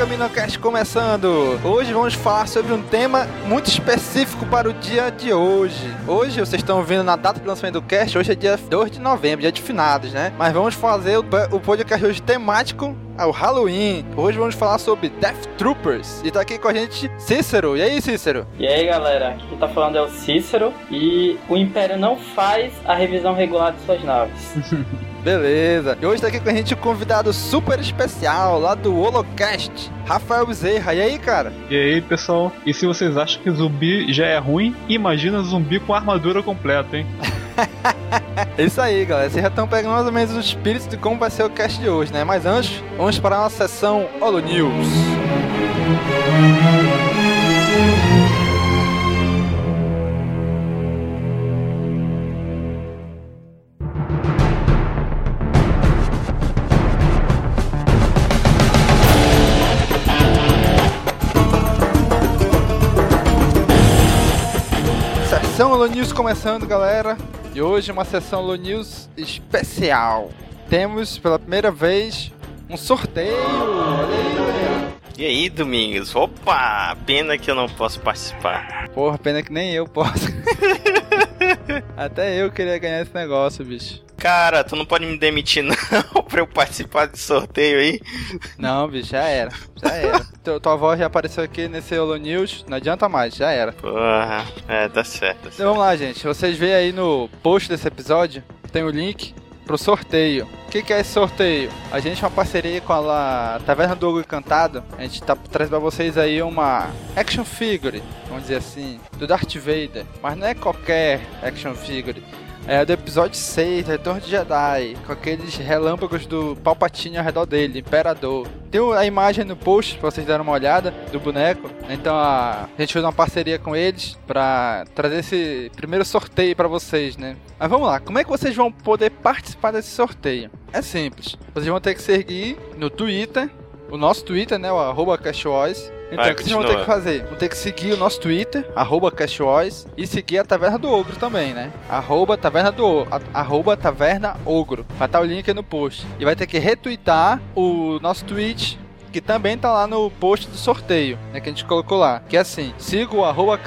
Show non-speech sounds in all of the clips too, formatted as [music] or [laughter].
CaminoCast começando! Hoje vamos falar sobre um tema muito específico para o dia de hoje. Hoje, vocês estão vendo na data de lançamento do cast, hoje é dia 2 de novembro, dia de finados, né? Mas vamos fazer o, o podcast hoje temático ao Halloween. Hoje vamos falar sobre Death Troopers. E tá aqui com a gente Cícero. E aí, Cícero? E aí galera, aqui quem tá falando é o Cícero e o Império não faz a revisão regular de suas naves. [laughs] Beleza. E hoje tá aqui com a gente um convidado super especial lá do Holocast, Rafael Bezerra. E aí, cara? E aí, pessoal? E se vocês acham que zumbi já é ruim, imagina zumbi com armadura completa, hein? É [laughs] isso aí, galera. Vocês já estão pegando mais ou menos o espírito de como vai ser o cast de hoje, né? Mas antes, vamos para a nossa sessão Holo News. Sessão News começando, galera. E hoje uma sessão Holo News especial. Temos pela primeira vez um sorteio. Olha aí, galera. E aí, Domingos? Opa! Pena que eu não posso participar. Porra, pena que nem eu posso. [laughs] [laughs] Até eu queria ganhar esse negócio, bicho. Cara, tu não pode me demitir [laughs] não pra eu participar desse sorteio aí. Não, bicho, já era. Já era. [laughs] Tua, tua voz já apareceu aqui nesse Holo News, não adianta mais, já era. Porra, é, tá certo. Tá certo. Então vamos lá, gente. Vocês veem aí no post desse episódio, tem o link pro sorteio. O que, que é esse sorteio? A gente, uma parceria com a Taverna do Ogro Encantado, a gente tá trazendo pra vocês aí uma action figure, vamos dizer assim, do Darth Vader. Mas não é qualquer action figure. É do episódio 6, Retorno de Jedi, com aqueles relâmpagos do Palpatine ao redor dele, Imperador. Tem a imagem no post pra vocês darem uma olhada do boneco. Então a, gente fez uma parceria com eles pra trazer esse primeiro sorteio pra vocês, né? Mas vamos lá, como é que vocês vão poder participar desse sorteio? É simples, vocês vão ter que seguir no Twitter, o nosso Twitter, né? O arroba CashWise. Então, Vai, o que vocês vão ter que fazer? Vão ter que seguir o nosso Twitter, arroba e seguir a Taverna do Ogro também, né? Arroba Taverna do O- a- arroba Taverna Ogro. Vai estar o link aí no post. E vai ter que retweetar o nosso tweet que também tá lá no post do sorteio, né, que a gente colocou lá, que é assim, siga o arroba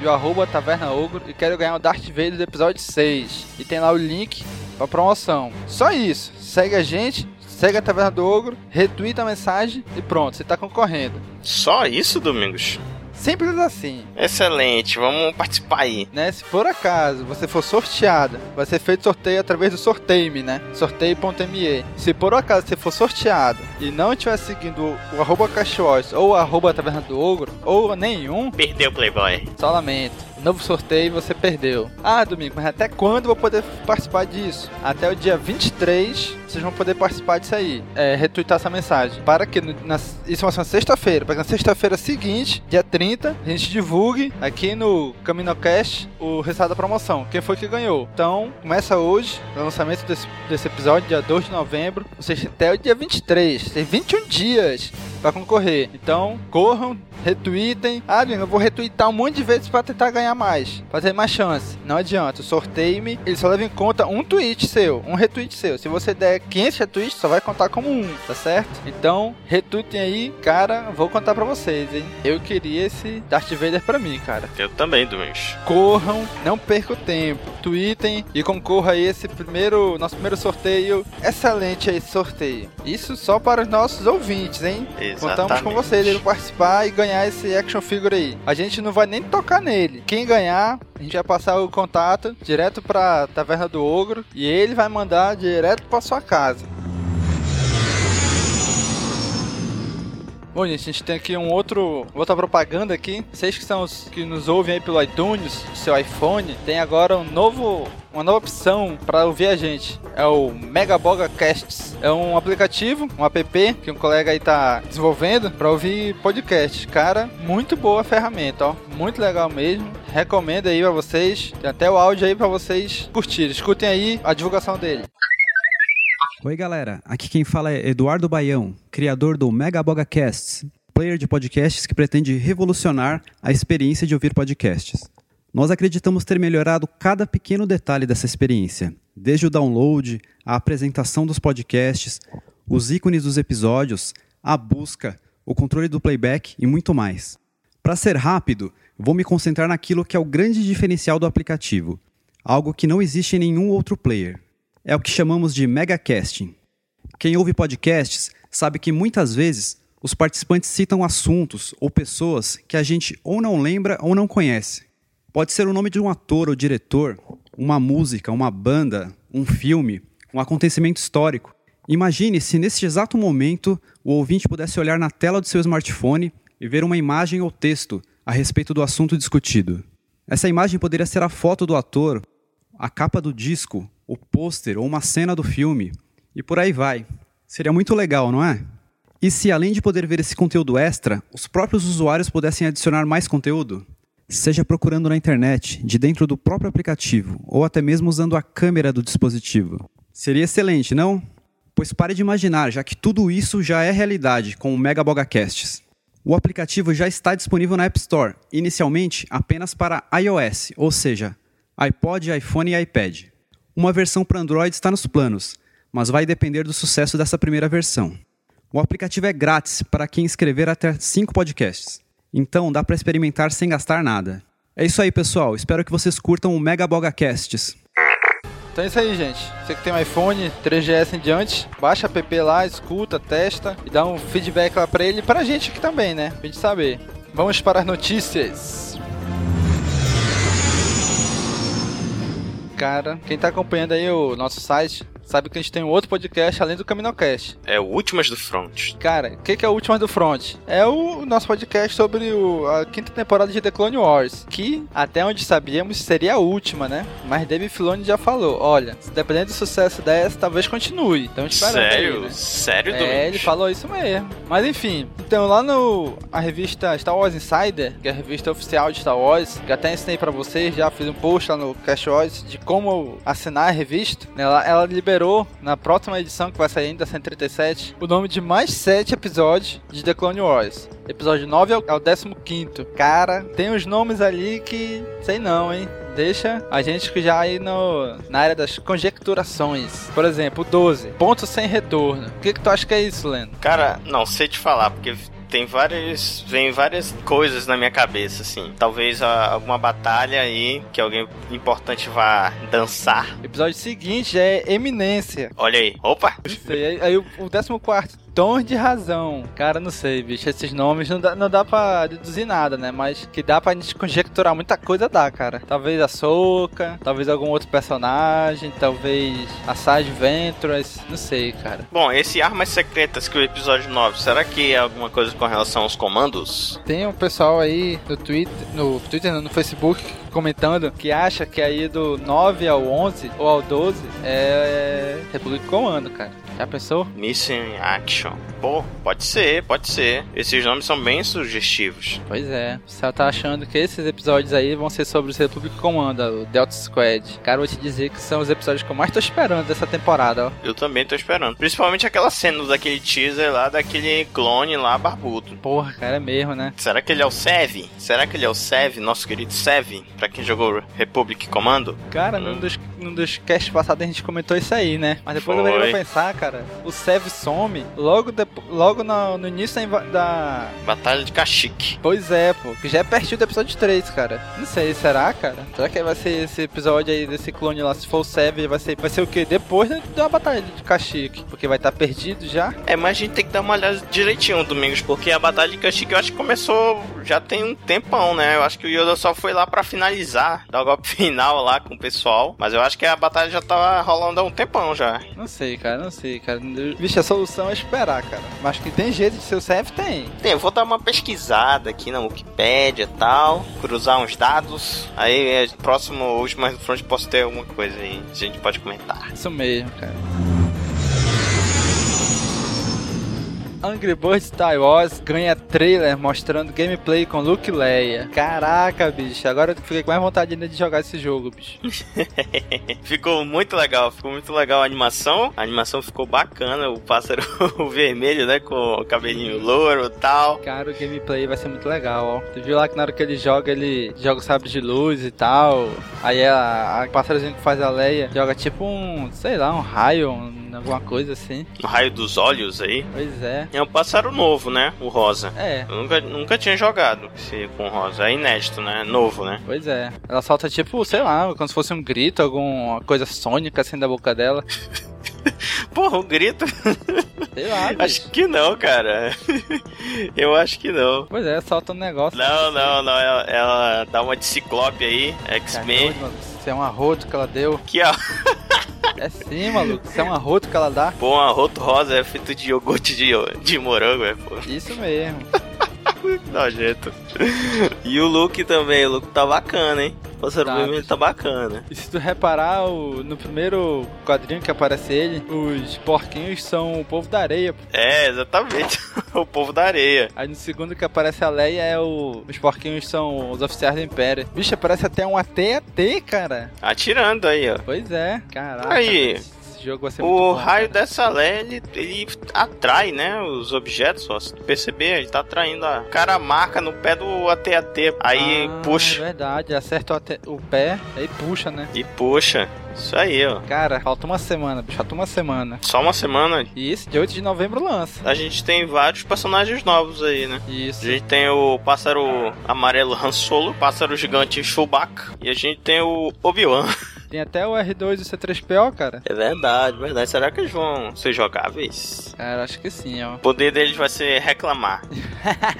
e o arroba Taverna Ogro e quero ganhar o Darth Vader do episódio 6. E tem lá o link pra promoção. Só isso, segue a gente, segue a Taverna do Ogro, retweeta a mensagem e pronto, você tá concorrendo. Só isso, Domingos? Simples assim. Excelente, vamos participar aí. né? Se por acaso você for sorteado, vai ser feito sorteio através do sorteio-me, né? Sorteio.me. Se por acaso você for sorteado e não estiver seguindo o, o arroba Cachorros ou o arroba Taverna do Ogro, ou nenhum, Perdeu o Playboy. só lamento. Novo sorteio você perdeu. Ah, Domingo, mas até quando vou poder participar disso? Até o dia 23 vocês vão poder participar disso aí. É, retweetar essa mensagem. Para que no- na, isso vai uma sexta-feira. Para que na sexta-feira seguinte, dia 30, a gente divulgue aqui no CaminoCast o resultado da promoção. Quem foi que ganhou? Então, começa hoje, o lançamento desse, desse episódio, dia 2 de novembro. Vocês até o dia 23. Tem 21 dias para concorrer. Então, corram, retweetem. Ah, eu vou retweetar um monte de vezes para tentar ganhar mais. Pra ter mais chance. Não adianta. Sorteio-me, ele só leva em conta um tweet seu. Um retweet seu. Se você der 500 retweets, só vai contar como um, tá certo? Então, retweetem aí. Cara, vou contar pra vocês, hein? Eu queria esse Darth Vader pra mim, cara. Eu também, Domingos. Corram, não percam tempo. Tweetem e concorra a esse primeiro, nosso primeiro sorteio. Excelente aí esse sorteio. Isso só para os nossos ouvintes, hein? Contamos com Exatamente. vocês pra participar e ganhar esse action figure aí. A gente não vai nem tocar nele. Quem ganhar, a gente vai passar o contato direto pra Taverna do Ogro e ele vai mandar direto pra sua casa. Bom, gente, a gente tem aqui um outro, outra propaganda aqui. Vocês que são os que nos ouvem aí pelo iTunes, seu iPhone, tem agora um novo, uma nova opção para ouvir a gente. É o Megaboga Casts. É um aplicativo, um app que um colega aí tá desenvolvendo para ouvir podcast. Cara, muito boa ferramenta, ó. Muito legal mesmo. recomendo aí pra vocês. Tem até o áudio aí pra vocês curtirem. Escutem aí a divulgação dele. Oi, galera. Aqui quem fala é Eduardo Baião, criador do Mega Boga Casts, player de podcasts que pretende revolucionar a experiência de ouvir podcasts. Nós acreditamos ter melhorado cada pequeno detalhe dessa experiência, desde o download, a apresentação dos podcasts, os ícones dos episódios, a busca, o controle do playback e muito mais. Para ser rápido, vou me concentrar naquilo que é o grande diferencial do aplicativo, algo que não existe em nenhum outro player. É o que chamamos de megacasting. Quem ouve podcasts sabe que muitas vezes os participantes citam assuntos ou pessoas que a gente ou não lembra ou não conhece. Pode ser o nome de um ator ou diretor, uma música, uma banda, um filme, um acontecimento histórico. Imagine se neste exato momento o ouvinte pudesse olhar na tela do seu smartphone e ver uma imagem ou texto a respeito do assunto discutido. Essa imagem poderia ser a foto do ator, a capa do disco, o pôster ou uma cena do filme, e por aí vai. Seria muito legal, não é? E se além de poder ver esse conteúdo extra, os próprios usuários pudessem adicionar mais conteúdo? Seja procurando na internet, de dentro do próprio aplicativo, ou até mesmo usando a câmera do dispositivo. Seria excelente, não? Pois pare de imaginar, já que tudo isso já é realidade com o Mega Bogacasts. O aplicativo já está disponível na App Store, inicialmente apenas para iOS, ou seja, iPod, iPhone e iPad. Uma versão para Android está nos planos, mas vai depender do sucesso dessa primeira versão. O aplicativo é grátis para quem escrever até 5 podcasts. Então dá para experimentar sem gastar nada. É isso aí, pessoal. Espero que vocês curtam o Mega Bogacasts. Então é isso aí, gente. Você que tem um iPhone 3GS em diante, baixa a app lá, escuta, testa e dá um feedback lá pra ele e pra gente aqui também, né? Pra gente saber. Vamos para as notícias. Cara, quem tá acompanhando aí o nosso site sabe que a gente tem um outro podcast além do Caminocast. É o Últimas do Front. Cara, o que, que é o Últimas do Front? É o nosso podcast sobre o, a quinta temporada de The Clone Wars, que até onde sabíamos seria a última, né? Mas David Filoni já falou, olha, dependendo do sucesso dessa, talvez continue. Então esperando Sério? aí, né? Sério, É, Domingos? ele falou isso mesmo. Mas enfim, então lá no a revista Star Wars Insider, que é a revista oficial de Star Wars, que até ensinei pra vocês, já fiz um post lá no Cash Wars de como assinar a revista. né? Ela, ela liberou na próxima edição, que vai sair ainda 137, o nome de mais 7 episódios de The Clone Wars. Episódio 9 ao, ao 15. Cara, tem uns nomes ali que sei não, hein? Deixa a gente que já aí no, na área das conjecturações. Por exemplo, o 12, ponto sem retorno. O que, que tu acha que é isso, Leno? Cara, não sei te falar, porque tem várias. Vem várias coisas na minha cabeça, assim. Talvez a- alguma batalha aí que alguém importante vá dançar. Episódio seguinte é Eminência. Olha aí. Opa! Aí, aí o, o 14, Tons de Razão. Cara, não sei, bicho. Esses nomes não dá, não dá pra deduzir nada, né? Mas que dá pra gente conjecturar muita coisa, dá, cara. Talvez a Soca, talvez algum outro personagem, talvez a Sage Ventress. Não sei, cara. Bom, esse Armas Secretas que o episódio 9, será que é alguma coisa com relação aos comandos? Tem um pessoal aí no Twitter, no Twitter, no Facebook, comentando que acha que aí do 9 ao 11 ou ao 12 é República Comando, cara. Já pensou? Missing Action. Pô, pode ser, pode ser. Esses nomes são bem sugestivos. Pois é, o Céu tá achando que esses episódios aí vão ser sobre os República Comando, o Delta Squad. Cara, eu vou te dizer que são os episódios que eu mais tô esperando dessa temporada, ó. Eu também tô esperando. Principalmente aquela cena daquele teaser lá, daquele clone lá barbudo. Porra, cara, é mesmo, né? Será que ele é o Sev? Será que ele é o Sev, nosso querido Sev? Pra quem jogou Republic Commando? Cara, num dos, num dos casts passados a gente comentou isso aí, né? Mas depois eu Foi. veio pra pensar, cara, o Sev some logo, depo- logo no, no início da, Batalha de Kashyyyk. Pois é, pô, que já é pertinho do episódio 3, cara. Não sei, será, cara? Será que vai ser esse episódio aí desse clone lá, se for o Seven, vai ser, vai ser o quê? Depois da, batalha de Kashyyyk, porque vai estar perdido já. É, mas a gente tem que dar uma olhada direitinho, Domingos, porque a Batalha de Kashyyyk eu acho que começou já tem um tempão, né? Eu acho que o Yoda só foi lá pra finalizar, dar o golpe [laughs] final lá com o pessoal. Mas eu acho que a batalha já tava rolando há um tempão já. Não sei, cara, não sei, cara. Vixe, a solução é esperar, cara. Mas que tem jeito de ser o Seven, tem. Tem, eu vou dar uma pesquisada aqui na Wikipédia e tal, cruzar uns dados. Aí, é, próximo, último mais do front, posso ter alguma coisa aí, a gente pode comentar. Isso mesmo, cara. Angry Birds Star Wars ganha trailer mostrando gameplay com Luke Leia. Caraca, bicho, agora eu fiquei com mais vontade ainda de jogar esse jogo, bicho. [laughs] ficou muito legal, ficou muito legal a animação. A animação ficou bacana, o pássaro [laughs] vermelho, né, com o cabelinho louro e tal. Cara, o gameplay vai ser muito legal, ó. Tu viu lá que na hora que ele joga, ele joga o sabre de luz e tal. Aí a, a pássarozinho que faz a Leia joga tipo um, sei lá, um raio, um, alguma coisa assim. O raio dos olhos aí. Pois é. É um pássaro novo, né? O rosa. É. Eu nunca, nunca tinha jogado esse com rosa. É inédito, né? Novo, né? Pois é. Ela solta tipo, sei lá, como se fosse um grito, alguma coisa sônica assim da boca dela. [laughs] Porra, um grito? Sei lá. [laughs] Acho que não, cara. [laughs] Eu acho que não. Pois é, solta um negócio. Não, não, não. Ela, ela dá uma de ciclope aí, X-Men. Isso é um arroto que ela deu. Que ó. É sim, maluco. Isso é um arroto que ela dá. Pô, um arroto rosa é feito de iogurte de, de morango, é, pô. Isso mesmo. [laughs] Nojento. E o look também, o look tá bacana, hein? O pássaro Tá, vermelho bicho. tá bacana. E se tu reparar, o- no primeiro quadrinho que aparece ele, os porquinhos são o povo da areia. É, exatamente. [laughs] o povo da areia. Aí no segundo que aparece a Leia, é o... os porquinhos são os oficiais do Império. Bicho, parece até um AT-AT, cara. Atirando aí, ó. Pois é, caraca. Aí. Esse jogo vai ser muito O bom, raio cara. dessa Leia, ele, ele atrai, né? Os objetos, ó. Se tu perceber, ele tá atraindo a. O cara marca no pé do AT-AT. Aí Ah, puxa É verdade, acerta o, AT o pé, aí puxa, né? e puxa. Isso aí, ó. Cara, falta uma semana, bicho, falta uma semana. Só uma semana. Esse dia 8 de novembro lança. A gente tem vários personagens novos aí, né? Isso. A gente tem o pássaro amarelo Han Solo, pássaro gigante Chewbacca e a gente tem o Obi-Wan. [laughs] Tem até o R2 e o C3PO, cara. É verdade, verdade. Será que eles vão ser jogáveis? Cara, acho que sim, ó. O poder deles vai ser reclamar.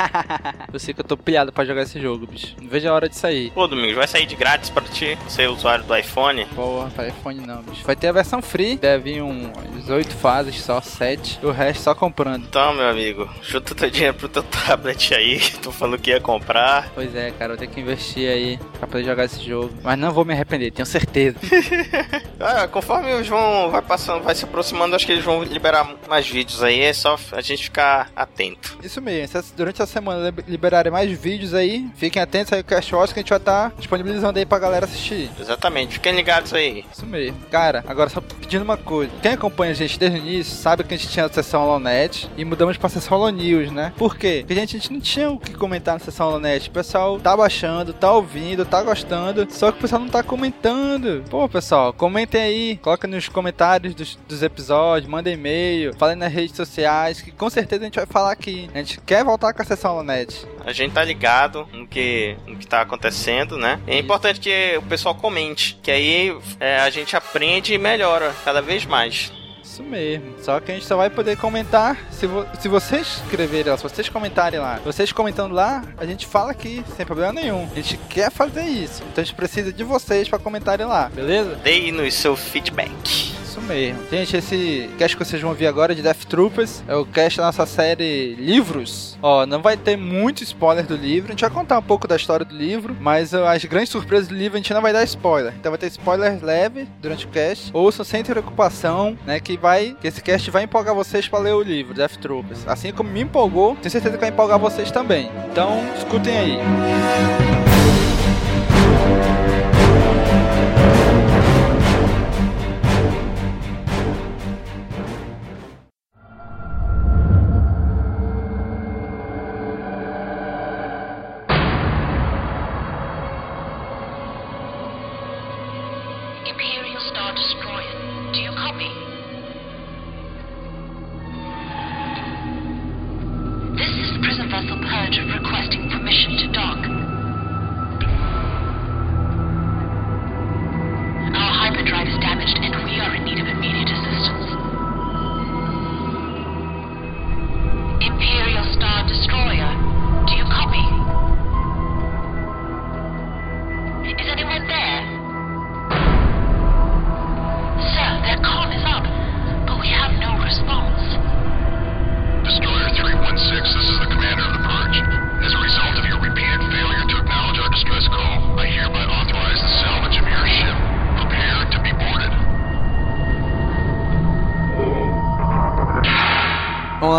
[laughs] Eu sei que eu tô pilhado pra jogar esse jogo, bicho. Não vejo a hora de sair. Pô, Domingos, vai sair de grátis pra ti, ser usuário do iPhone? Porra, iPhone não, bicho. Vai ter a versão free, deve vir uns 8 fases só, 7. O resto só comprando. Então, meu amigo, junta teu dinheiro pro teu [laughs] tablet aí, tu falou que ia comprar. Pois é, cara, eu tenho que investir aí pra poder jogar esse jogo. Mas não vou me arrepender, tenho certeza. [laughs] Ah, conforme eles vão vai passando, vai se aproximando, acho que eles vão liberar mais vídeos aí, é só a gente ficar atento. Isso mesmo, durante a semana lib- liberarem mais vídeos aí, fiquem atentos aí com o Cash Wars que a gente vai estar disponibilizando aí pra galera assistir. Exatamente, fiquem ligados aí. Isso mesmo. Cara, agora só pedindo uma coisa. Quem acompanha a gente desde o início sabe que a gente tinha a sessão Holonet e mudamos pra sessão Holo News, né? Por quê? Porque a gente, a gente não tinha o que comentar na sessão Holonet. O pessoal tá baixando, tá ouvindo, tá gostando, só que o pessoal não tá comentando. Pô, pessoal, comentem aí, coloca nos comentários dos, dos episódios, manda e-mail, falem nas redes sociais, que com certeza a gente vai falar aqui. A gente quer voltar com a sessão Holonet. A gente tá ligado no que, no que tá acontecendo, né? É importante que o pessoal comente, que aí é, a gente aprende e melhora cada vez mais. Isso mesmo. Só que a gente só vai poder comentar se, vo- se vocês escreverem lá, se vocês comentarem lá. Vocês comentando lá, a gente fala aqui, sem problema nenhum. A gente quer fazer isso. Então a gente precisa de vocês pra comentarem lá, beleza? Deem-nos seu feedback. Isso mesmo. Gente, esse cast que vocês vão ouvir agora de Death Troopers é o cast da nossa série Livros. Ó, não vai ter muito spoiler do livro. A gente vai contar um pouco da história do livro, mas as grandes surpresas do livro a gente não vai dar spoiler. Então vai ter spoiler leve durante o cast. Ouçam sem preocupação, né? Que vai. Que esse cast vai empolgar vocês pra ler o livro, Death Troopers. Assim como me empolgou, tenho certeza que vai empolgar vocês também. Então, escutem aí. Imperial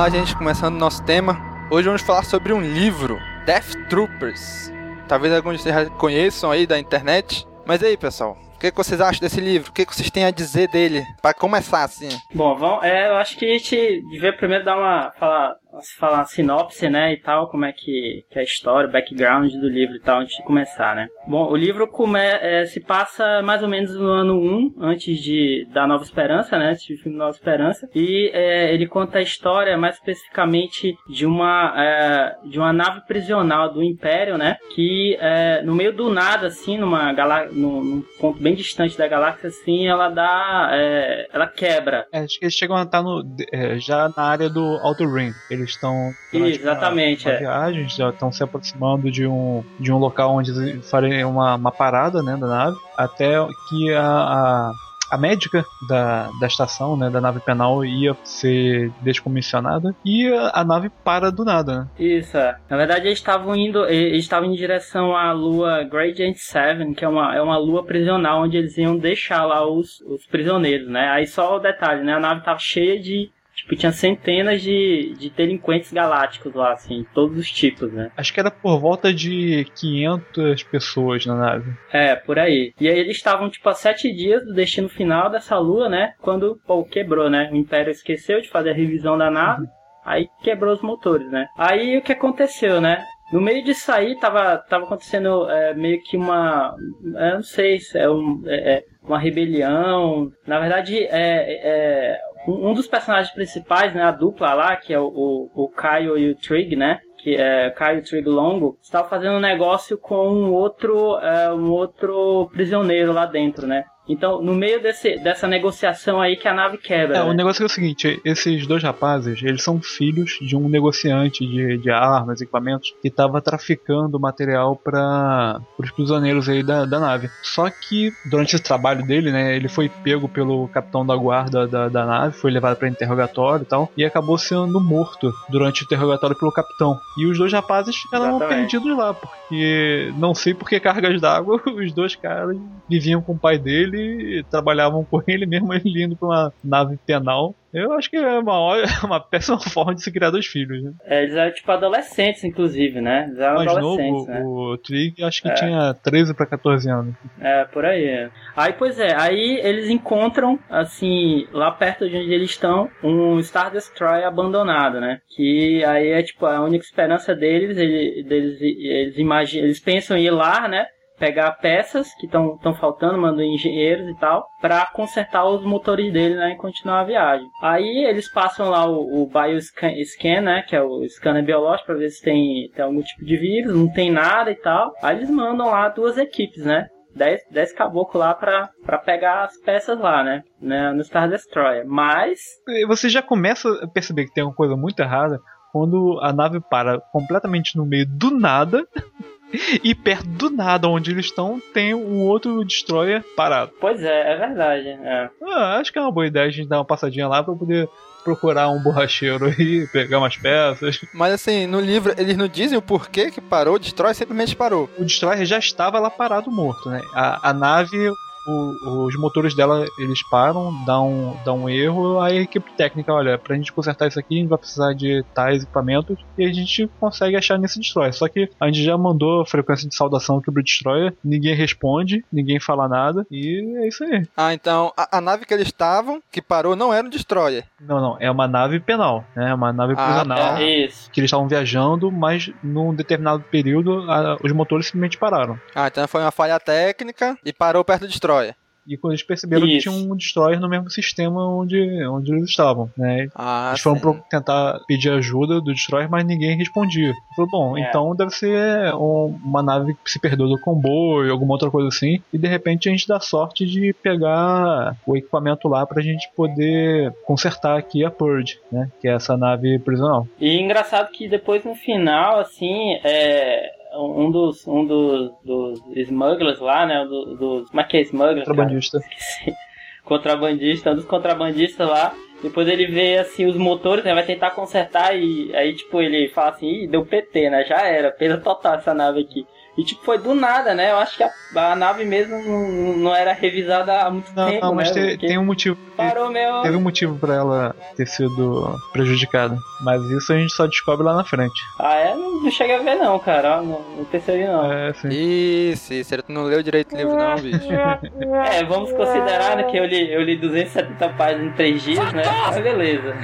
lá, gente, começando nosso tema. Hoje vamos falar sobre um livro, Death Troopers. Talvez alguns de vocês conheçam aí da internet. Mas aí, pessoal? O que, que vocês acham desse livro? O que, que vocês têm a dizer dele? Pra começar, assim. Bom, vamos, é, eu acho que a gente devia primeiro dar uma. falar, falar uma sinopse, né, e tal, como é que, que é a história, o background do livro e tal, antes de começar, né. Bom, o livro come, é, se passa mais ou menos no ano 1, antes de da Nova Esperança, né, antes do filme Nova Esperança, e é, ele conta a história mais especificamente de uma, é, de uma nave prisional do Império, né, que é, no meio do nada, assim, numa galá num, num ponto bem distante da galáxia, assim, ela dá, é, ela quebra. É, acho que eles chegam a estar no, já na área do Outer Rim. Eles estão Exatamente, uma, uma é. viagem, já estão se aproximando de um, de um local onde farem uma, uma parada né, da nave, até que a, a, a médica da, da estação, né, da nave penal, ia ser descomissionada e a, a nave para do nada. Né? Isso, é. Na verdade, eles estavam indo, eles estavam em direção à lua Gradient 7, que é uma, é uma lua prisional onde eles iam deixar lá os, os prisioneiros, né? Aí só o detalhe, né? A nave tava cheia de. Tipo, tinha centenas de, de delinquentes galácticos lá, assim, todos os tipos, né? Acho que era por volta de 500 pessoas na nave. É, por aí. E aí eles estavam, tipo, a sete dias do destino final dessa lua, né? Quando, pô, quebrou, né? O Império esqueceu de fazer a revisão da nave. Aí quebrou os motores, né? Aí o que aconteceu, né? No meio disso aí tava, tava acontecendo é, meio que uma. Eu não sei se é, um, é, é uma rebelião. Na verdade, é, é um, dos personagens principais, né? A dupla lá, que é o, o, o Caio e o Trig, né? que é Caio Trig Longo, estava fazendo um negócio com um outro, é, um outro prisioneiro lá dentro, né? Então, no meio desse, dessa negociação aí que a nave quebra. É, né? o negócio é o seguinte, esses dois rapazes, eles são filhos de um negociante de, de armas, equipamentos, que estava traficando material para os prisioneiros aí da, da nave. Só que, durante esse trabalho dele, né, ele foi pego pelo capitão da guarda da, da nave, foi levado para interrogatório e tal, e acabou sendo morto durante o interrogatório pelo capitão. E os dois rapazes eram perdidos lá, porque não sei por que cargas d'água, [laughs] os dois caras viviam com o pai dele e trabalhavam com ele mesmo [laughs] ele indo pra uma nave penal. Eu acho que é uma, hora- [laughs] uma péssima [laughs] forma de se criar dois filhos, né? É, eles eram tipo adolescentes, inclusive, né? Eles eram Mais novo, né? o Trig acho que É. tinha 13 pra 14 anos. É, por aí. é. Aí, pois é, aí eles encontram, assim, lá perto de onde eles estão, um Star Destroyer abandonado, né? Que aí é, tipo, a única esperança deles, ele- deles, eles imaginam, eles pensam em ir lá, né? Pegar peças que estão faltando, mandam engenheiros e tal, pra consertar os motores dele, né? E continuar a viagem. Aí eles passam lá o, o Bioscan, scan, né? Que é o scanner biológico, pra ver se tem, tem algum tipo de vírus, não tem nada e tal. Aí eles mandam lá duas equipes, né? 10, 10 caboclos lá pra, pra pegar as peças lá, né? né? No Star Destroyer. Mas. Você já começa a perceber que tem uma coisa muito errada quando a nave para completamente no meio do nada. [laughs] E perto do nada, onde eles estão, tem um outro destroyer parado. Pois é, é verdade. É. Ah, acho que é uma boa ideia a gente dar uma passadinha lá pra poder procurar um borracheiro aí, [laughs] pegar umas peças. Mas assim, no livro eles não dizem o porquê que parou, destrói, simplesmente parou. O destroyer já estava lá parado morto, né? A, a nave, o- os motores dela, eles param, dá um, dá um erro, aí a equipe técnica, olha, pra gente consertar isso aqui, a gente vai precisar de tais equipamentos, e a gente consegue achar nesse destroyer. Só que a gente já mandou a frequência de saudação aqui pro destroyer, ninguém responde, ninguém fala nada, e é isso aí. Ah, então a, a nave que eles estavam, que parou, não era um destroyer. Não, não, é uma nave penal, né? É uma nave Ah, prisional. É isso. que eles estavam viajando, mas num determinado período a- os motores simplesmente pararam. Ah, então foi uma falha técnica e parou perto do destroyer. E quando eles perceberam Isso. que tinha um destroyer no mesmo sistema onde, onde eles estavam, né? Ah, eles foram pro- tentar pedir ajuda do destroyer, mas ninguém respondia. Falou, bom, É. então deve ser um- uma nave que se perdeu do comboio, alguma outra coisa assim, e de repente a gente dá sorte de pegar o equipamento lá pra gente poder consertar aqui a Purge, né? Que é essa nave prisional. E engraçado que depois no final, assim, é. Um dos, um dos, dos smugglers lá, né? Do, dos. Como é que é smugglers? cara? Contrabandista. [laughs] Contrabandista, um dos contrabandistas lá. Depois ele vê assim os motores, né? Vai tentar consertar e aí, tipo, ele fala assim, Ih, deu PT, né? Já era, perda total essa nave aqui. E tipo, foi do nada, né? Eu acho que a, a nave mesmo não, não era revisada há muito Não, tempo, não, mas né? te- Porque tem um motivo. Parou meu. Teve um motivo pra ela ter sido prejudicada. Mas isso a gente só descobre lá na frente. Ah, é? Não, não cheguei a ver não, cara. Não, não percebi não. É, sim. Isso, isso. Ele não leu direito o livro, não, bicho. É, vamos considerar né, que eu li, eu li 270 páginas em 3 dias, né? Mas beleza.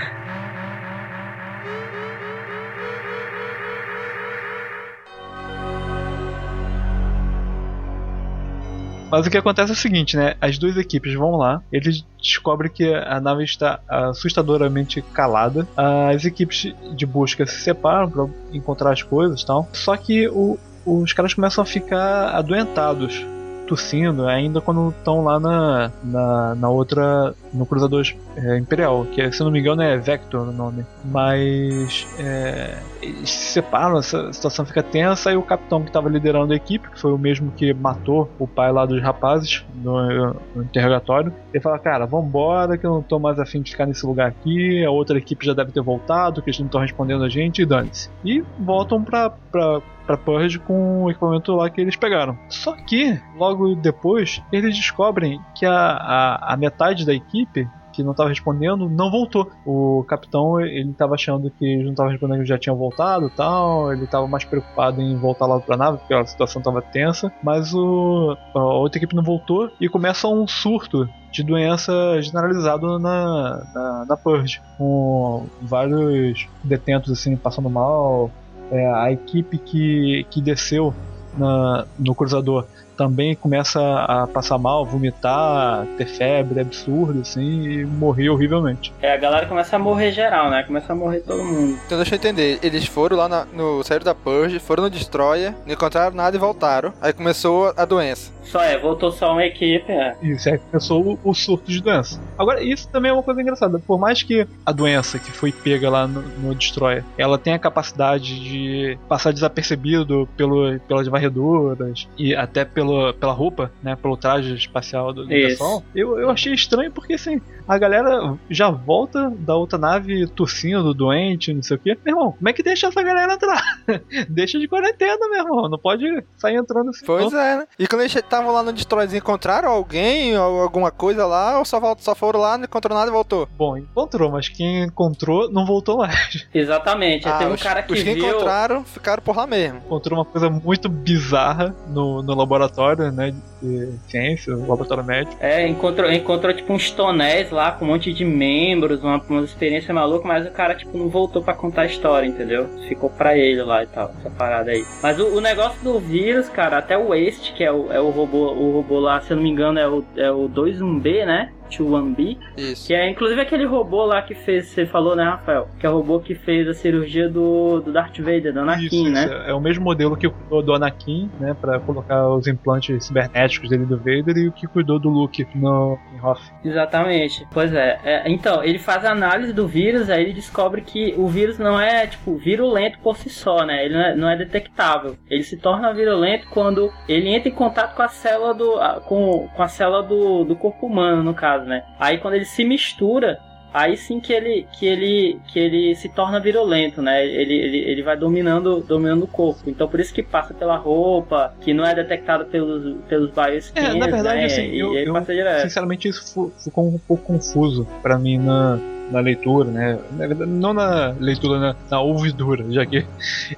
Mas o que acontece é o seguinte, né? As duas equipes vão lá, eles descobrem que a nave está assustadoramente calada. As equipes de busca se separam para encontrar as coisas e tal. Só que o- os caras começam a ficar adoentados. Tossindo, ainda quando estão lá na, na, na outra. no Cruzador é, Imperial, que é, se não me engano é Vector o nome. Mas é, eles se separam, essa situação fica tensa e o capitão que estava liderando a equipe, que foi o mesmo que matou o pai lá dos rapazes no, no interrogatório, ele fala, cara, vambora, que eu não tô mais afim de ficar nesse lugar aqui, a outra equipe já deve ter voltado, que eles não estão respondendo a gente, e dane-se. E voltam pra, pra, pra Purge com o equipamento lá que eles pegaram. Só que, logo depois, eles descobrem que a, a, a metade da equipe que não estava respondendo não voltou. O capitão ele estava achando que não estavam respondendo que já tinham voltado, tal. Ele estava mais preocupado em voltar lá para a nave porque a situação estava tensa. Mas o, a outra equipe não voltou e começa um surto de doença generalizado na, na, na Purge, com vários detentos assim passando mal. É, a equipe que, que desceu na, no cruzador também começa a passar mal, vomitar, ter febre absurda, assim, e morrer horrivelmente. É, a galera começa a morrer geral, né? Começa a morrer todo mundo. Então deixa eu entender. Eles foram lá na- no. saíram da Purge, foram no Destroyer, não encontraram nada e voltaram. Aí começou a doença. Só é, voltou só uma equipe, é. Isso, aí começou o, o surto de doença. Agora, isso também é uma coisa engraçada. Por mais que a doença que foi pega lá no, no Destroyer, ela tenha a capacidade de passar desapercebido pelo, pelas varreduras e até pelo, pela roupa, né, pelo traje espacial do, do pessoal, eu, eu achei estranho porque, assim, a galera já volta da outra nave tossindo, doente, não sei o quê. Meu irmão, como é que deixa essa galera entrar? [laughs] deixa de quarentena, meu irmão. Não pode sair entrando assim. Pois não. é, né? E quando eles estavam lá no Destroyer, encontraram alguém ou alguma coisa lá, ou só, só foram lá, não encontrou nada e voltou? Bom, encontrou, mas quem encontrou não voltou mais. Exatamente. Ah, Teve um os, cara que os que viu. encontraram ficaram por lá mesmo. Encontrou uma coisa muito bizarra no, no laboratório, né? De ciência, laboratório médico. É, encontrou, encontrou tipo uns tonéis lá com um monte de membros, uma, uma experiência maluca, mas o cara tipo não voltou pra contar a história, entendeu? Ficou pra ele lá e tal, essa parada aí. Mas o, o negócio do vírus, cara, até o Waste, que é o, é o robô, o robô lá, se eu não me engano, é o, é o 21B, né? 21B, Isso. que é inclusive aquele robô lá que fez, você falou, né, Rafael? Que é o robô que fez a cirurgia do, do Darth Vader, do Anakin, Isso, né? isso, É o mesmo modelo que cuidou do Anakin, né? Pra colocar os implantes cibernéticos dele do Vader e o que cuidou do Luke no, em Hoth. Exatamente. Pois é. É, Então, ele faz a análise do vírus, aí ele descobre que o vírus não é, tipo, virulento por si só, né? Ele não é, não é detectável. Ele se torna virulento quando ele entra em contato com a célula do, com, com a célula do, do corpo humano, no caso, né? Aí quando ele se mistura, aí sim que ele, que ele, que ele se torna virulento, né? Ele, ele, ele vai dominando, dominando o corpo. Então por isso que passa pela roupa, que não é detectado pelos, pelos bioscans, É, na verdade, né? assim, e, eu, eu- sinceramente isso ficou um pouco confuso pra mim na, na leitura, né? Na verdade, não na leitura, na, na ouvidura, já que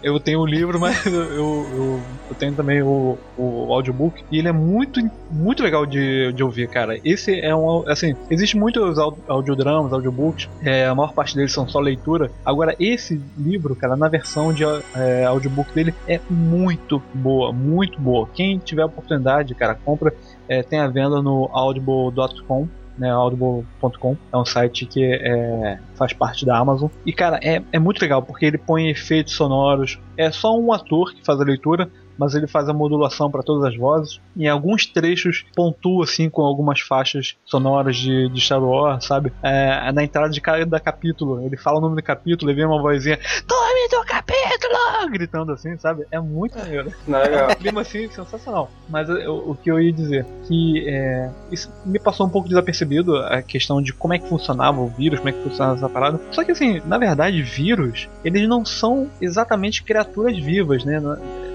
eu tenho o livro, mas [laughs] eu, eu, eu tenho também o, o audiobook e ele é muito, muito legal de, de ouvir, cara. Esse é um, assim, existe muitos au- audiodramas, audiobooks, é, a maior parte deles são só leitura. Agora, esse livro, cara, na versão de é, audiobook dele é muito boa, muito boa. Quem tiver a oportunidade, cara, compra. É, tem a venda no audible.com né, audible.com é um site que é, faz parte da Amazon. E cara é, é muito legal porque ele põe efeitos sonoros é só um ator que faz a leitura mas ele faz a modulação para todas as vozes. Em alguns trechos pontua assim com algumas faixas sonoras de, de Star Wars, sabe? É, na entrada de cada capítulo, ele fala o nome do capítulo e vem uma vozinha Tome do capítulo! Gritando assim, sabe? É muito maneiro. Legal. [laughs] um clima assim sensacional. Mas eu- o que eu ia dizer, que é, isso me passou um pouco desapercebido a questão de como é que funcionava o vírus, como é que funcionava essa parada. Só que assim, na verdade, vírus, eles não são exatamente criaturas vivas, né?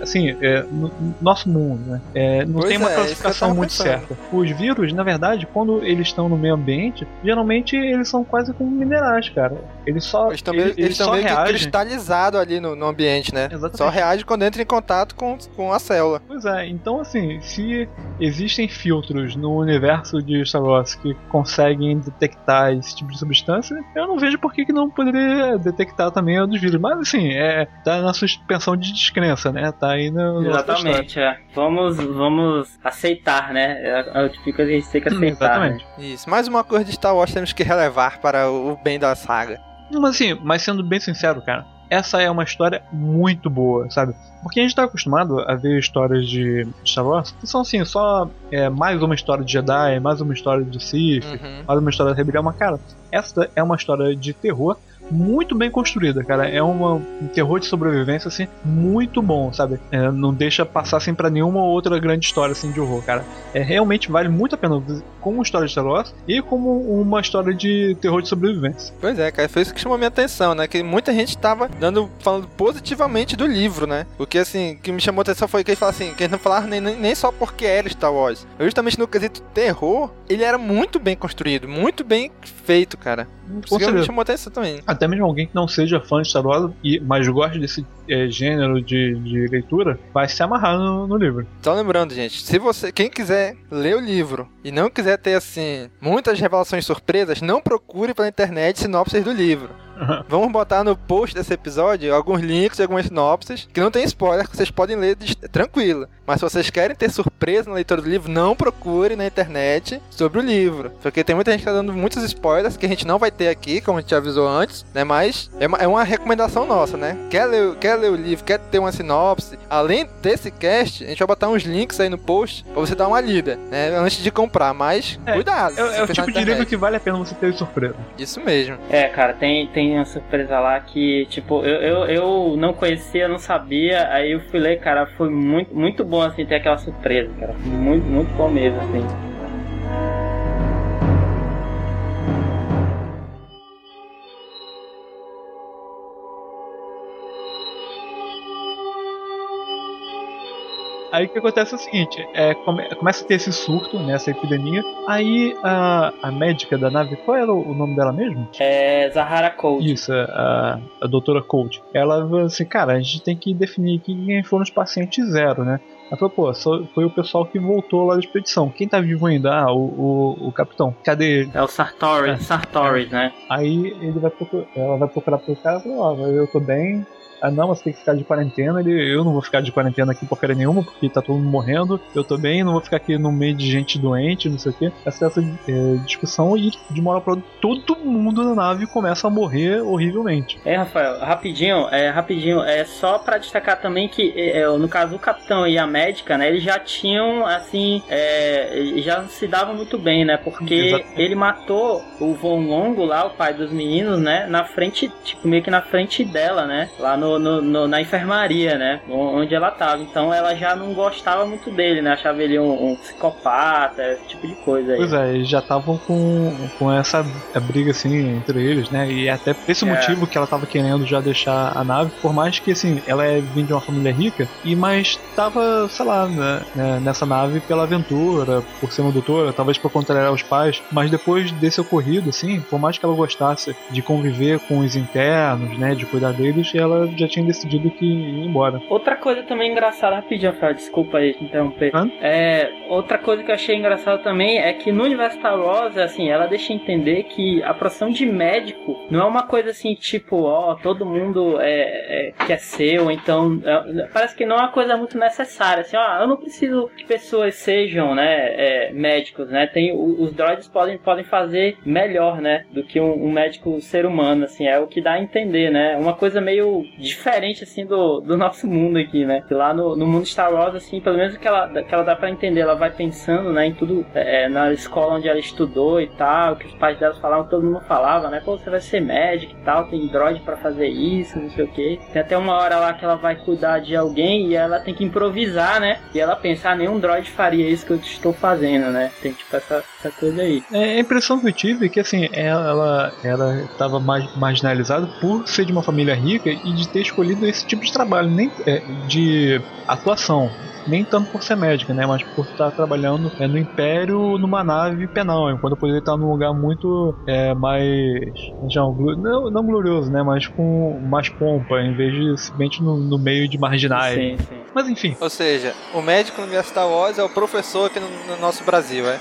assim, é, no, no nosso mundo, né? É, não Pois tem uma é, classificação muito pensando. certa. Os vírus, na verdade, quando eles estão no meio ambiente, geralmente eles são quase como minerais, cara. Eles só, Eles estão meio, eles, eles só meio reagem. cristalizados ali no, no ambiente, né? Exatamente. Só reage quando entra em contato com, com a célula. Pois é, então assim, se existem filtros no universo de Star Wars que conseguem detectar esse tipo de substância, eu não vejo por que, que não poderia detectar também a dos vírus. Mas assim, é, tá na suspensão de descrença, né? Tá aí no. No. Exatamente, é. Vamos, vamos aceitar, né? É, é o tipo que a gente tem que aceitar. né? Exatamente. Isso. Mais uma coisa de Star Wars temos que relevar para o bem da saga. Mas assim, mas sendo bem sincero, cara, essa é uma história muito boa, sabe? Porque a gente tá acostumado a ver histórias de Star Wars que são assim, só é, mais uma história de Jedi, mais uma história de Sith, Uhum. mais uma história da rebelião, mas cara, essa é uma história de terror muito bem construída, cara. É uma, um terror de sobrevivência, assim, muito bom, sabe? É, não deixa passar, assim, pra nenhuma outra grande história, assim, de horror, cara. É, realmente vale muito a pena como história de Star Wars e como uma história de terror de sobrevivência. Pois é, cara, foi isso que chamou minha atenção, né? Que muita gente tava dando, falando positivamente do livro, né? Porque assim, o que me chamou a atenção foi que eles falaram assim, que eles não falaram nem nem só porque era Star Wars. Justamente no quesito terror, ele era muito bem construído, muito bem feito, cara. Que me chamou atenção também. Até mesmo alguém que não seja fã de Star Wars, e, mas goste desse é, gênero de, de leitura, vai se amarrar no, no livro. Então lembrando, gente, se você, quem quiser ler o livro e não quiser ter assim muitas revelações surpresas, não procure pela internet sinopses do livro. [laughs] Vamos botar no post desse episódio alguns links e algumas sinopses que não tem spoiler, que vocês podem ler de- tranquilo. Mas se vocês querem ter surpresa na leitura do livro, não procure na internet sobre o livro. Porque tem muita gente que tá dando muitos spoilers que a gente não vai ter aqui, como a gente avisou antes, né? Mas é uma, é uma recomendação nossa, né? Quer ler, quer ler o livro, quer ter uma sinopse, além desse cast, a gente vai botar uns links aí no post pra você dar uma lida, né? Antes de comprar. Mas É, cuidado. É, é o tipo na de livro que vale a pena você ter surpresa. Isso mesmo. É, cara, tem, tem uma surpresa lá que, tipo, eu, eu, eu não conhecia, não sabia, aí eu fui ler, cara, foi muito, muito bom, assim, ter aquela surpresa, cara. Muito, muito bom mesmo, assim. Aí o que acontece é o seguinte, é, come- começa a ter esse surto, né, essa epidemia, aí a, a médica da nave, qual era o o nome dela mesmo? É Zahara Code. Isso, a, a doutora Colt. Ela falou assim, cara, a gente tem que definir quem foram os pacientes zero, né? Ela falou, pô, foi o pessoal que voltou lá da expedição. Quem tá vivo ainda? Ah, o, o, o capitão. Cadê ele? É o Sartori, É. Sartori, né? Aí ele vai procurar, ela vai procurar pro cara e fala, ó, eu tô bem. Ah não, você tem que ficar de quarentena. Ele, eu não vou ficar de quarentena aqui porcaria nenhuma, porque tá todo mundo morrendo. Eu tô bem, não vou ficar aqui no meio de gente doente, não sei o quê. Essa, essa é, discussão e de uma hora pra outra, todo mundo na nave começa a morrer horrivelmente. É, Rafael, rapidinho, é, rapidinho, é só pra destacar também que, é, é, no caso, o capitão e a médica, né, eles já tinham, assim, é, já se davam muito bem, né, porque Exatamente. ele matou o Von Longo lá, o pai dos meninos, né, na frente, tipo, meio que na frente dela, né, lá no, no- no- na enfermaria, né, onde ela tava. Então ela já não gostava muito dele, né, achava ele um, um psicopata, esse tipo de coisa aí. Pois é, eles já estavam com, com essa briga assim entre eles, né? E até por esse É. motivo que ela tava querendo já deixar a nave, por mais que assim, ela é vinda de uma família rica, e mas tava, sei lá, né, né, nessa nave pela aventura, por ser uma doutora, talvez por contrariar os pais, mas depois desse ocorrido, assim, por mais que ela gostasse de conviver com os internos, né, de cuidar deles, ela já tinha decidido que ia embora. Outra coisa também engraçada, rapidinho, Rafael, desculpa aí te interromper. Hã? É, outra coisa que eu achei engraçada também é que no universo Star Wars, assim, ela deixa entender que a profissão de médico não é uma coisa assim, tipo, ó, todo mundo é, é, quer ser, ou então. é, parece que não é uma coisa muito necessária, assim, ó, eu não preciso que pessoas sejam, né, é, médicos, né? Tem, os droids podem, podem fazer melhor, né, do que um, um médico ser humano, assim, é o que dá a entender, né? Uma coisa meio diferente, assim, do, do nosso mundo aqui, né? Que lá no, no mundo Star Wars, assim, pelo menos que ela, que ela dá pra entender, ela vai pensando, né, em tudo, é, na escola onde ela estudou e tal, que os pais dela falavam, todo mundo falava, né? Pô, você vai ser médico e tal, tem droid pra fazer isso, não sei o que. Tem até uma hora lá que ela vai cuidar de alguém e ela tem que improvisar, né? E ela pensa, ah, nenhum droid faria isso que eu estou fazendo, né? Tem tipo essa, essa coisa aí. É, a impressão que eu tive é que assim, ela ela estava mais marginalizada por ser de uma família rica e de ter escolhido esse tipo de trabalho, nem é, de atuação. Nem tanto por ser médica, né? Mas por estar trabalhando é, no Império numa nave penal, enquanto eu poderia estar num lugar muito é, mais. Não, não, não glorioso, né? Mas com mais pompa, em vez de simplesmente no, no meio de marginais. Sim, sim. Mas enfim, Ou seja, o médico no Star Wars é o professor aqui no, no nosso Brasil, é?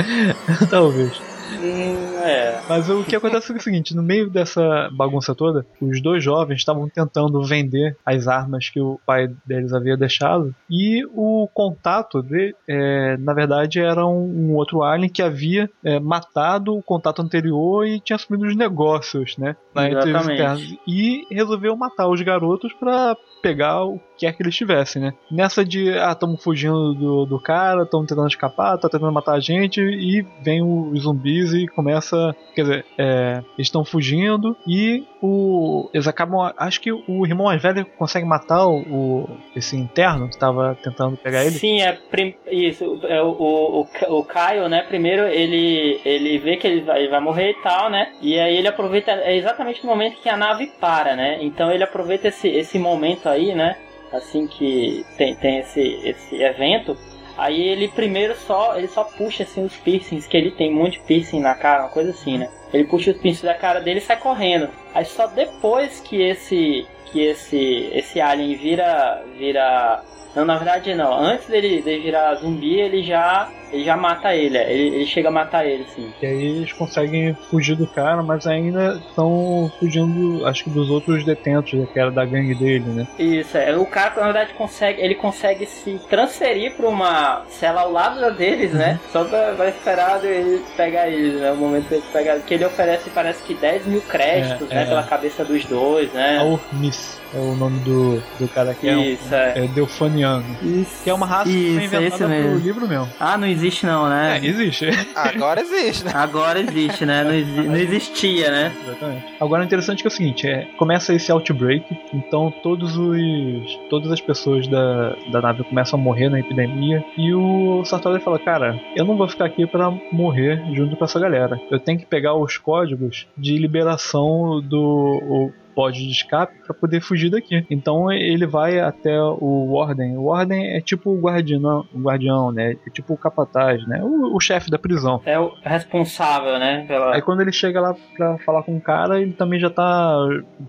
[laughs] talvez. Hum, é. Mas o que acontece é o seguinte: no meio dessa bagunça toda, os dois jovens estavam tentando vender as armas que o pai deles havia deixado. E o contato, de, é, na verdade, era um, um outro alien que havia é, matado o contato anterior e tinha assumido os negócios, né? Na Exatamente. E resolveu matar os garotos pra pegar o quer que eles tivessem, né? Nessa de, ah, estamos fugindo do, do cara, estamos tentando escapar, tá tentando matar a gente, e vem os zumbis e começa. Quer dizer, é, eles estão fugindo e o. Eles acabam. Acho que o irmão mais velho consegue matar o, o- esse interno que estava tentando pegar ele. Sim, é prim- isso. É, o, o, o Caio, né? Primeiro ele, ele vê que ele vai, ele vai morrer e tal, né? E aí ele aproveita. É exatamente no momento que a nave para, né? Então ele aproveita esse, esse momento aí, né? Assim que tem, tem esse, esse evento. Aí ele primeiro só ele só puxa assim os piercings que ele tem um monte de piercing na cara, uma coisa assim, né? Ele puxa os piercings da cara dele e sai correndo. Aí só depois que esse que esse esse alien vira vira não, na verdade não. Antes dele, dele virar zumbi, ele já ele já mata ele. é. Ele, ele chega a matar ele, sim. E aí eles conseguem fugir do cara, mas ainda estão fugindo, acho que dos outros detentos, né, que era da gangue dele, né? Isso, é. O cara, na verdade, consegue, ele consegue se transferir pra uma cela ao lado da deles, né? Só pra, pra esperar ele pegar eles, né? O momento que ele pegar. Que ele oferece, parece que 10 mil créditos, É, né? é. Pela cabeça dos dois, né? Aurmis é o nome do, do cara que Isso, é, é. um, é Delfaniano. Isso, Que é uma raça que foi isso, é inventada pro mesmo. livro mesmo. Ah, não existe não, né? É, existe. Agora existe, né? Agora existe, né? Não, exi- não existia, né? Exatamente. Agora o interessante é, que é o seguinte, é, começa esse outbreak, então todos os todas as pessoas da, da nave começam a morrer na epidemia e o Sartori fala, cara, eu não vou ficar aqui pra morrer junto com essa galera. Eu tenho que pegar os códigos de liberação do o pod de escape pra poder fugir daqui. Então ele vai até o Warden. O Warden é tipo o guardião, o guardião, né? É tipo o capataz, né? O, o chefe da prisão. É o responsável, né? Pela... Aí quando ele chega lá pra falar com o cara, ele também já tá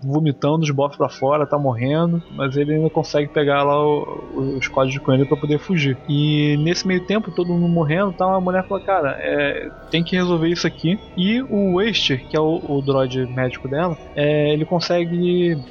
vomitando os bofs pra fora, tá morrendo, mas ele ainda consegue pegar lá o- os códigos com ele pra poder fugir. E nesse meio tempo, todo mundo morrendo, tá, a mulher fala, cara, é, tem que resolver isso aqui. E o Waster, que é o, o droid médico dela, é, ele consegue,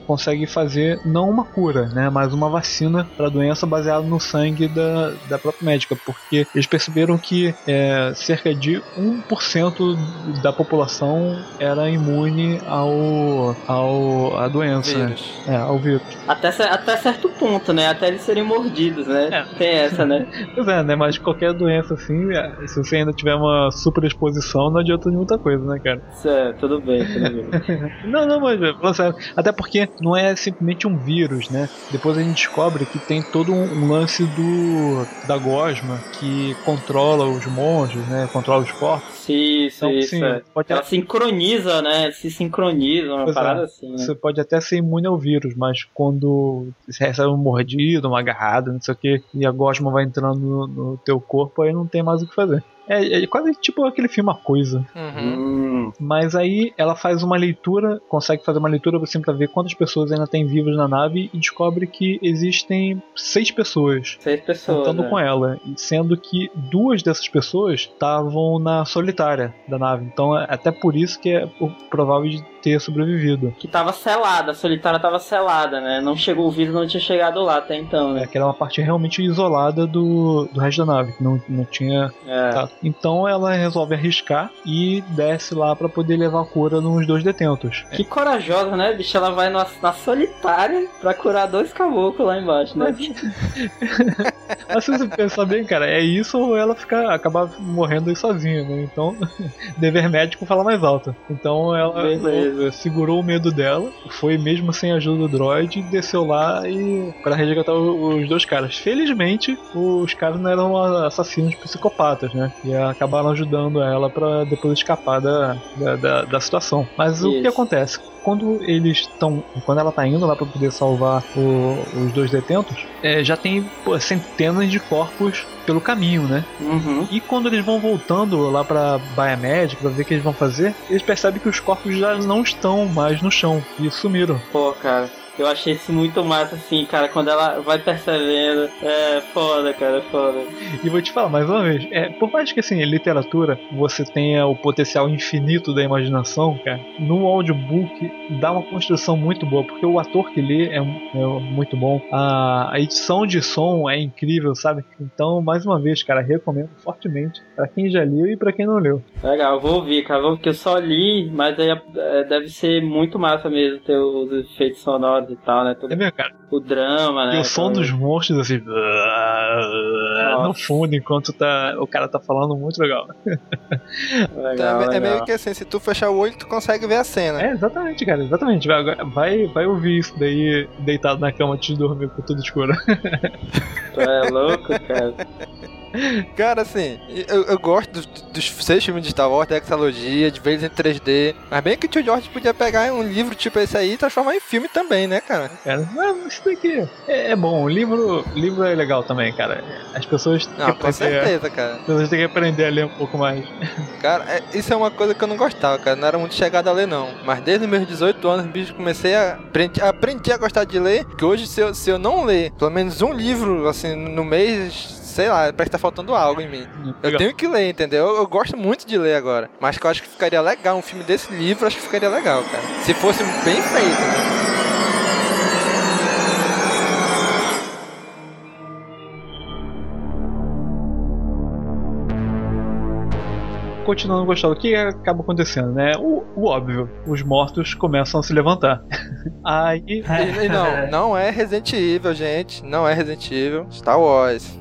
consegue fazer não uma cura, né, mas uma vacina pra doença baseada no sangue da, da própria médica, porque eles perceberam que é, cerca de 1% da população era imune ao, ao à doença, né? Vírus. é, ao vírus. Até, até certo ponto, né? Até eles serem mordidos, né? É. Tem essa, né? [laughs] Pois é, né? Mas qualquer doença assim, é, se você ainda tiver uma super exposição, não adianta de muita coisa, né, cara? Isso é, tudo bem, tudo bem. [laughs] Não, não, mas falando até porque não é simplesmente um vírus, né? Depois a gente descobre que tem todo um, lance do da gosma que controla os monstros, né? Controla os corpos. Isso, Então, isso. sim, é. pode Ela sincroniza, né? Se sincroniza, uma Pois é. parada assim, né? Você pode até ser imune ao vírus, mas quando você recebe um mordido, uma agarrada, não sei o que, e a gosma vai entrando no, no teu corpo, aí não tem mais o que fazer. É, é quase tipo aquele filme A Coisa. Uhum. Hum, Mas aí ela faz uma leitura, consegue fazer uma leitura assim pra ver quantas pessoas ainda tem vivas na nave e descobre que existem seis pessoas seis pessoas. contando né? com ela, e sendo que duas dessas pessoas estavam na solitária da nave. Então é até por isso que é provável de ter sobrevivido. Que tava selada, a solitária tava selada, né? Não chegou o vírus, não tinha chegado lá até então, É né? que era uma parte realmente isolada do, do resto da nave, que não, não tinha. É. Tá. Então ela resolve arriscar e desce lá pra poder levar a cura nos dois detentos. Que corajosa, né, bicho? Ela vai na, na solitária pra curar dois caboclos lá embaixo, né? Mas [laughs] se você pensar bem, cara, é isso ou ela ficar, acabar morrendo aí sozinha, né? Então, [laughs] dever médico fala mais alto. Então ela Beleza. Beleza, segurou o medo dela, foi mesmo sem a ajuda do droid, desceu lá e para resgatar os dois caras. Felizmente, os caras não eram assassinos psicopatas, né? E acabaram ajudando ela para depois escapar da, da, da, da situação. Mas o que Isso. acontece? Quando eles estão. Quando ela tá indo lá para poder salvar o- os dois detentos, é, já tem pô, centenas de corpos pelo caminho, né? Uhum. E quando eles vão voltando lá pra Médica pra ver o que eles vão fazer, eles percebem que os corpos já não estão mais no chão e sumiram. Pô, cara. Eu achei isso muito massa, assim, cara, quando ela vai percebendo. É foda, cara, é foda. E vou te falar mais uma vez, é, por mais que assim, em literatura você tenha o potencial infinito da imaginação, cara, no audiobook dá uma construção muito boa, porque o ator que lê é, é muito bom, a, a edição de som é incrível, sabe? Então, mais uma vez, cara, recomendo fortemente pra quem já leu e pra quem não leu. Legal, vou ouvir, cara, porque eu só li, mas aí é, deve ser muito massa mesmo ter os efeitos sonoros e tal, né? Todo É mesmo, cara. o drama, né? E o som Então, dos monstros assim no Nossa. fundo enquanto tá, o cara tá falando muito legal. Legal, Então, é, é legal. meio que assim, se tu fechar o olho, tu consegue ver a cena. É, exatamente, cara, exatamente. Vai, vai, vai ouvir isso daí deitado na cama antes de dormir com tudo escuro. Tu é louco, cara. [laughs] [laughs] Cara, assim, eu, eu gosto dos, dos seis filmes de Star Wars, da Hexalogia, de ver eles em 3D. Mas bem que o tio George podia pegar um livro tipo esse aí e transformar em filme também, né, cara? cara, mas isso daqui é, é bom. O livro, livro é legal também, cara. As pessoas têm Não, que com aprender. certeza, cara. As pessoas têm que aprender a ler um pouco mais. Cara, é- isso é uma coisa que eu não gostava, cara. Não era muito chegado a ler, não. Mas desde os meus 18 anos, bicho, comecei a. Aprendi, aprendi a gostar de ler. Que hoje, se eu, se eu não ler pelo menos um livro, assim, no mês. Sei lá, parece que tá faltando algo em mim. Eu Legal. tenho que ler, entendeu? Eu, eu gosto muito de ler agora. Mas que eu acho que ficaria legal um filme desse livro, acho que ficaria legal, cara. Se fosse bem feito, né? Continuando gostando, o que acaba acontecendo, né? O, o óbvio, os mortos começam a se levantar. [laughs] Aí e não, não é Resident Evil, gente. Não é Resident Evil. Star Wars.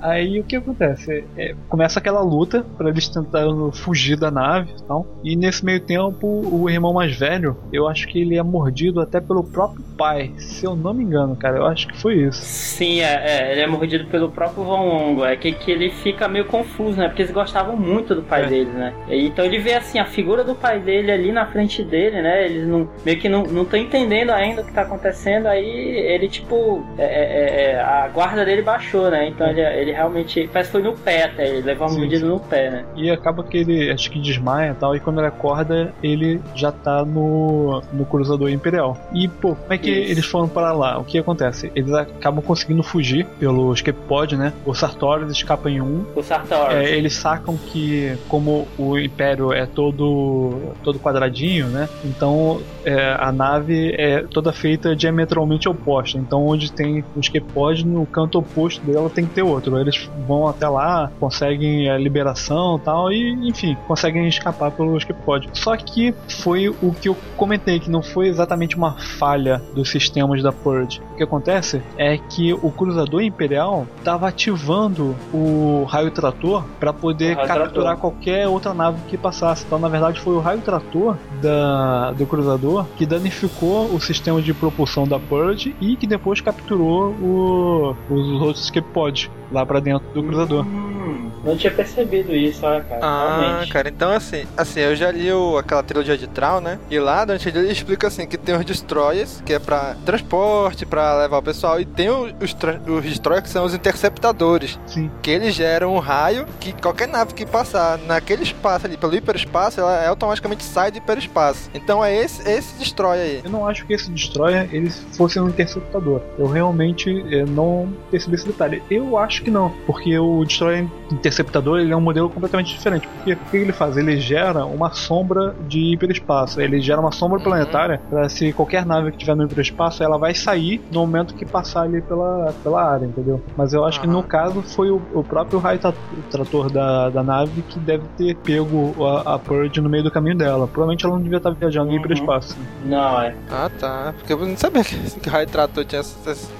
Aí o que acontece? É, começa aquela luta pra eles tentarem fugir da nave e tal. E nesse meio tempo, o irmão mais velho, eu acho que ele é mordido até pelo próprio pai. Se eu não me engano, cara, eu acho que foi isso. Sim, é, é, ele é mordido pelo próprio Von Longo. É que, que ele fica meio confuso, né? Porque eles gostavam muito do pai É. deles, né? Então ele vê assim a figura do pai dele ali na frente dele, né? Eles não, meio que não estão entendendo ainda o que tá acontecendo. Aí ele, tipo, é, é, é, a guarda dele baixou, né? Então ele, ele realmente. Parece que foi no pé até. Ele levou uma Sim, mordida sim. no pé, né? E acaba que ele, acho que desmaia e tal. E quando ele acorda, ele já tá no, no cruzador imperial. E, pô, como é que Isso. eles foram para lá? O que acontece? Eles acabam conseguindo fugir pelo escape pod, né? O Sartorius escapa em um. O Sartor. É, eles sacam que como o Império é todo todo quadradinho, né? Então é, a nave é toda feita diametralmente oposta. Então onde tem o escape pod, no canto oposto dela tem que ter outro. Eles vão até lá, conseguem a liberação e tal, e enfim, conseguem escapar pelo escape pod. Só que foi o que eu comentei, que não foi exatamente uma falha dos sistemas da Purge. O que acontece é que o cruzador imperial estava ativando o raio trator para poder raio capturar trator. qualquer outra nave que passasse. Então, na verdade, foi o raio trator da, do cruzador que danificou o sistema de propulsão da Purge e que depois capturou o, os outros escape pods lá para dentro do cruzador. Hum, não tinha percebido isso, olha, cara. Ah, realmente. cara, então assim, assim, eu já li o, aquela trilogia de Troll, né? E lá, durante ele explica assim que tem os destroyers, que é pra transporte, pra levar o pessoal, e tem os, os destroyers que são os interceptadores, Sim. que eles geram um raio que qualquer nave que passar naquele espaço ali, pelo hiperespaço, ela automaticamente sai do hiperespaço. Então é esse, esse destroyer aí. Eu não acho que esse destroyer ele fosse um interceptador. Eu realmente eh, não percebi esse detalhe. Eu acho que não, porque o destroyer interceptador ele é um modelo completamente diferente. Porque o que ele faz? Ele gera uma sombra de hiperespaço. Ele gera uma sombra planetária para se qualquer nave que estiver no hiperespaço, ela vai sair no momento que passar ali pela, pela área, entendeu? Mas eu acho que Aham. no caso foi o, o próprio raio tra- trator da, da nave que deve ter pego a, a Purge no meio do caminho dela. Provavelmente ela não devia estar viajando no Uhum. hiperespaço. Não, é. Ah, tá. Porque eu não sabia que, que o raio trator tinha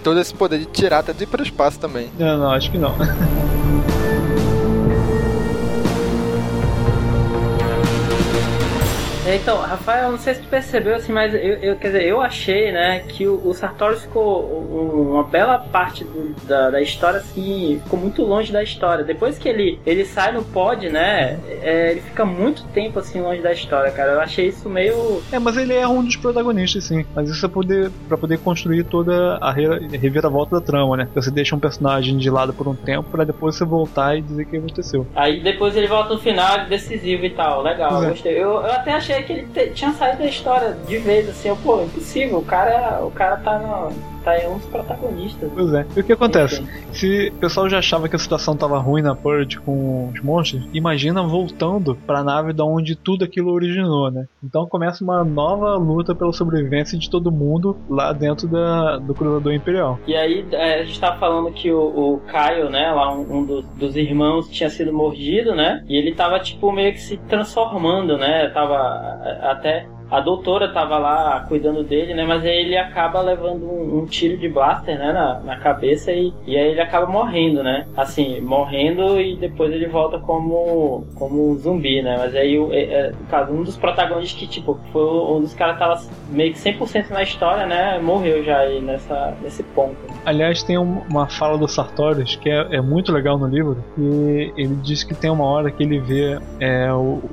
todo esse poder de tirar até do hiperespaço também. Não, não, acho que não. [laughs] Então, Rafael, eu não sei se tu percebeu assim, mas eu, eu- quer dizer, eu achei, né, que o, o Sartorius ficou um- uma bela parte do- da, da história, assim, ficou muito longe da história. Depois que ele, ele sai no pod, né, é, ele fica muito tempo assim longe da história, cara. Eu achei isso meio. É, mas ele é um dos protagonistas, sim. Mas isso é poder, pra poder construir toda a re- reviravolta da trama, né? Você deixa um personagem de lado por um tempo pra depois você voltar e dizer o que aconteceu. Aí depois ele volta no final, é decisivo e tal. Legal, é. gostei. Eu, eu até achei que ele te- tinha saído da história de vez, assim. Eu, pô, impossível. O cara, o cara tá, no, tá um dos protagonistas. Pois é. E o que acontece? Enfim. Se o pessoal já achava que a situação tava ruim na Purge com os monstros, imagina voltando pra nave da onde tudo aquilo originou, né? Então começa uma nova luta pela sobrevivência de todo mundo lá dentro da, do Cruzador Imperial. E aí é, a gente tava falando que o, o Caio, né, lá um, um dos, dos irmãos tinha sido mordido, né? E ele tava tipo meio que se transformando, né? Tava até a doutora tava lá cuidando dele, né? Mas aí ele acaba levando um, um tiro de blaster, né? Na, na cabeça e, e aí ele acaba morrendo, né? Assim, morrendo e depois ele volta como como zumbi, né? Mas aí, o- é, é, caso, um dos protagonistas que, tipo, foi um dos caras que tava meio que 100% na história, né? Morreu já aí nessa, nesse ponto. Aliás, tem um- uma fala do Sartorius que é, é muito legal no livro. E ele diz que tem uma hora que ele vê é,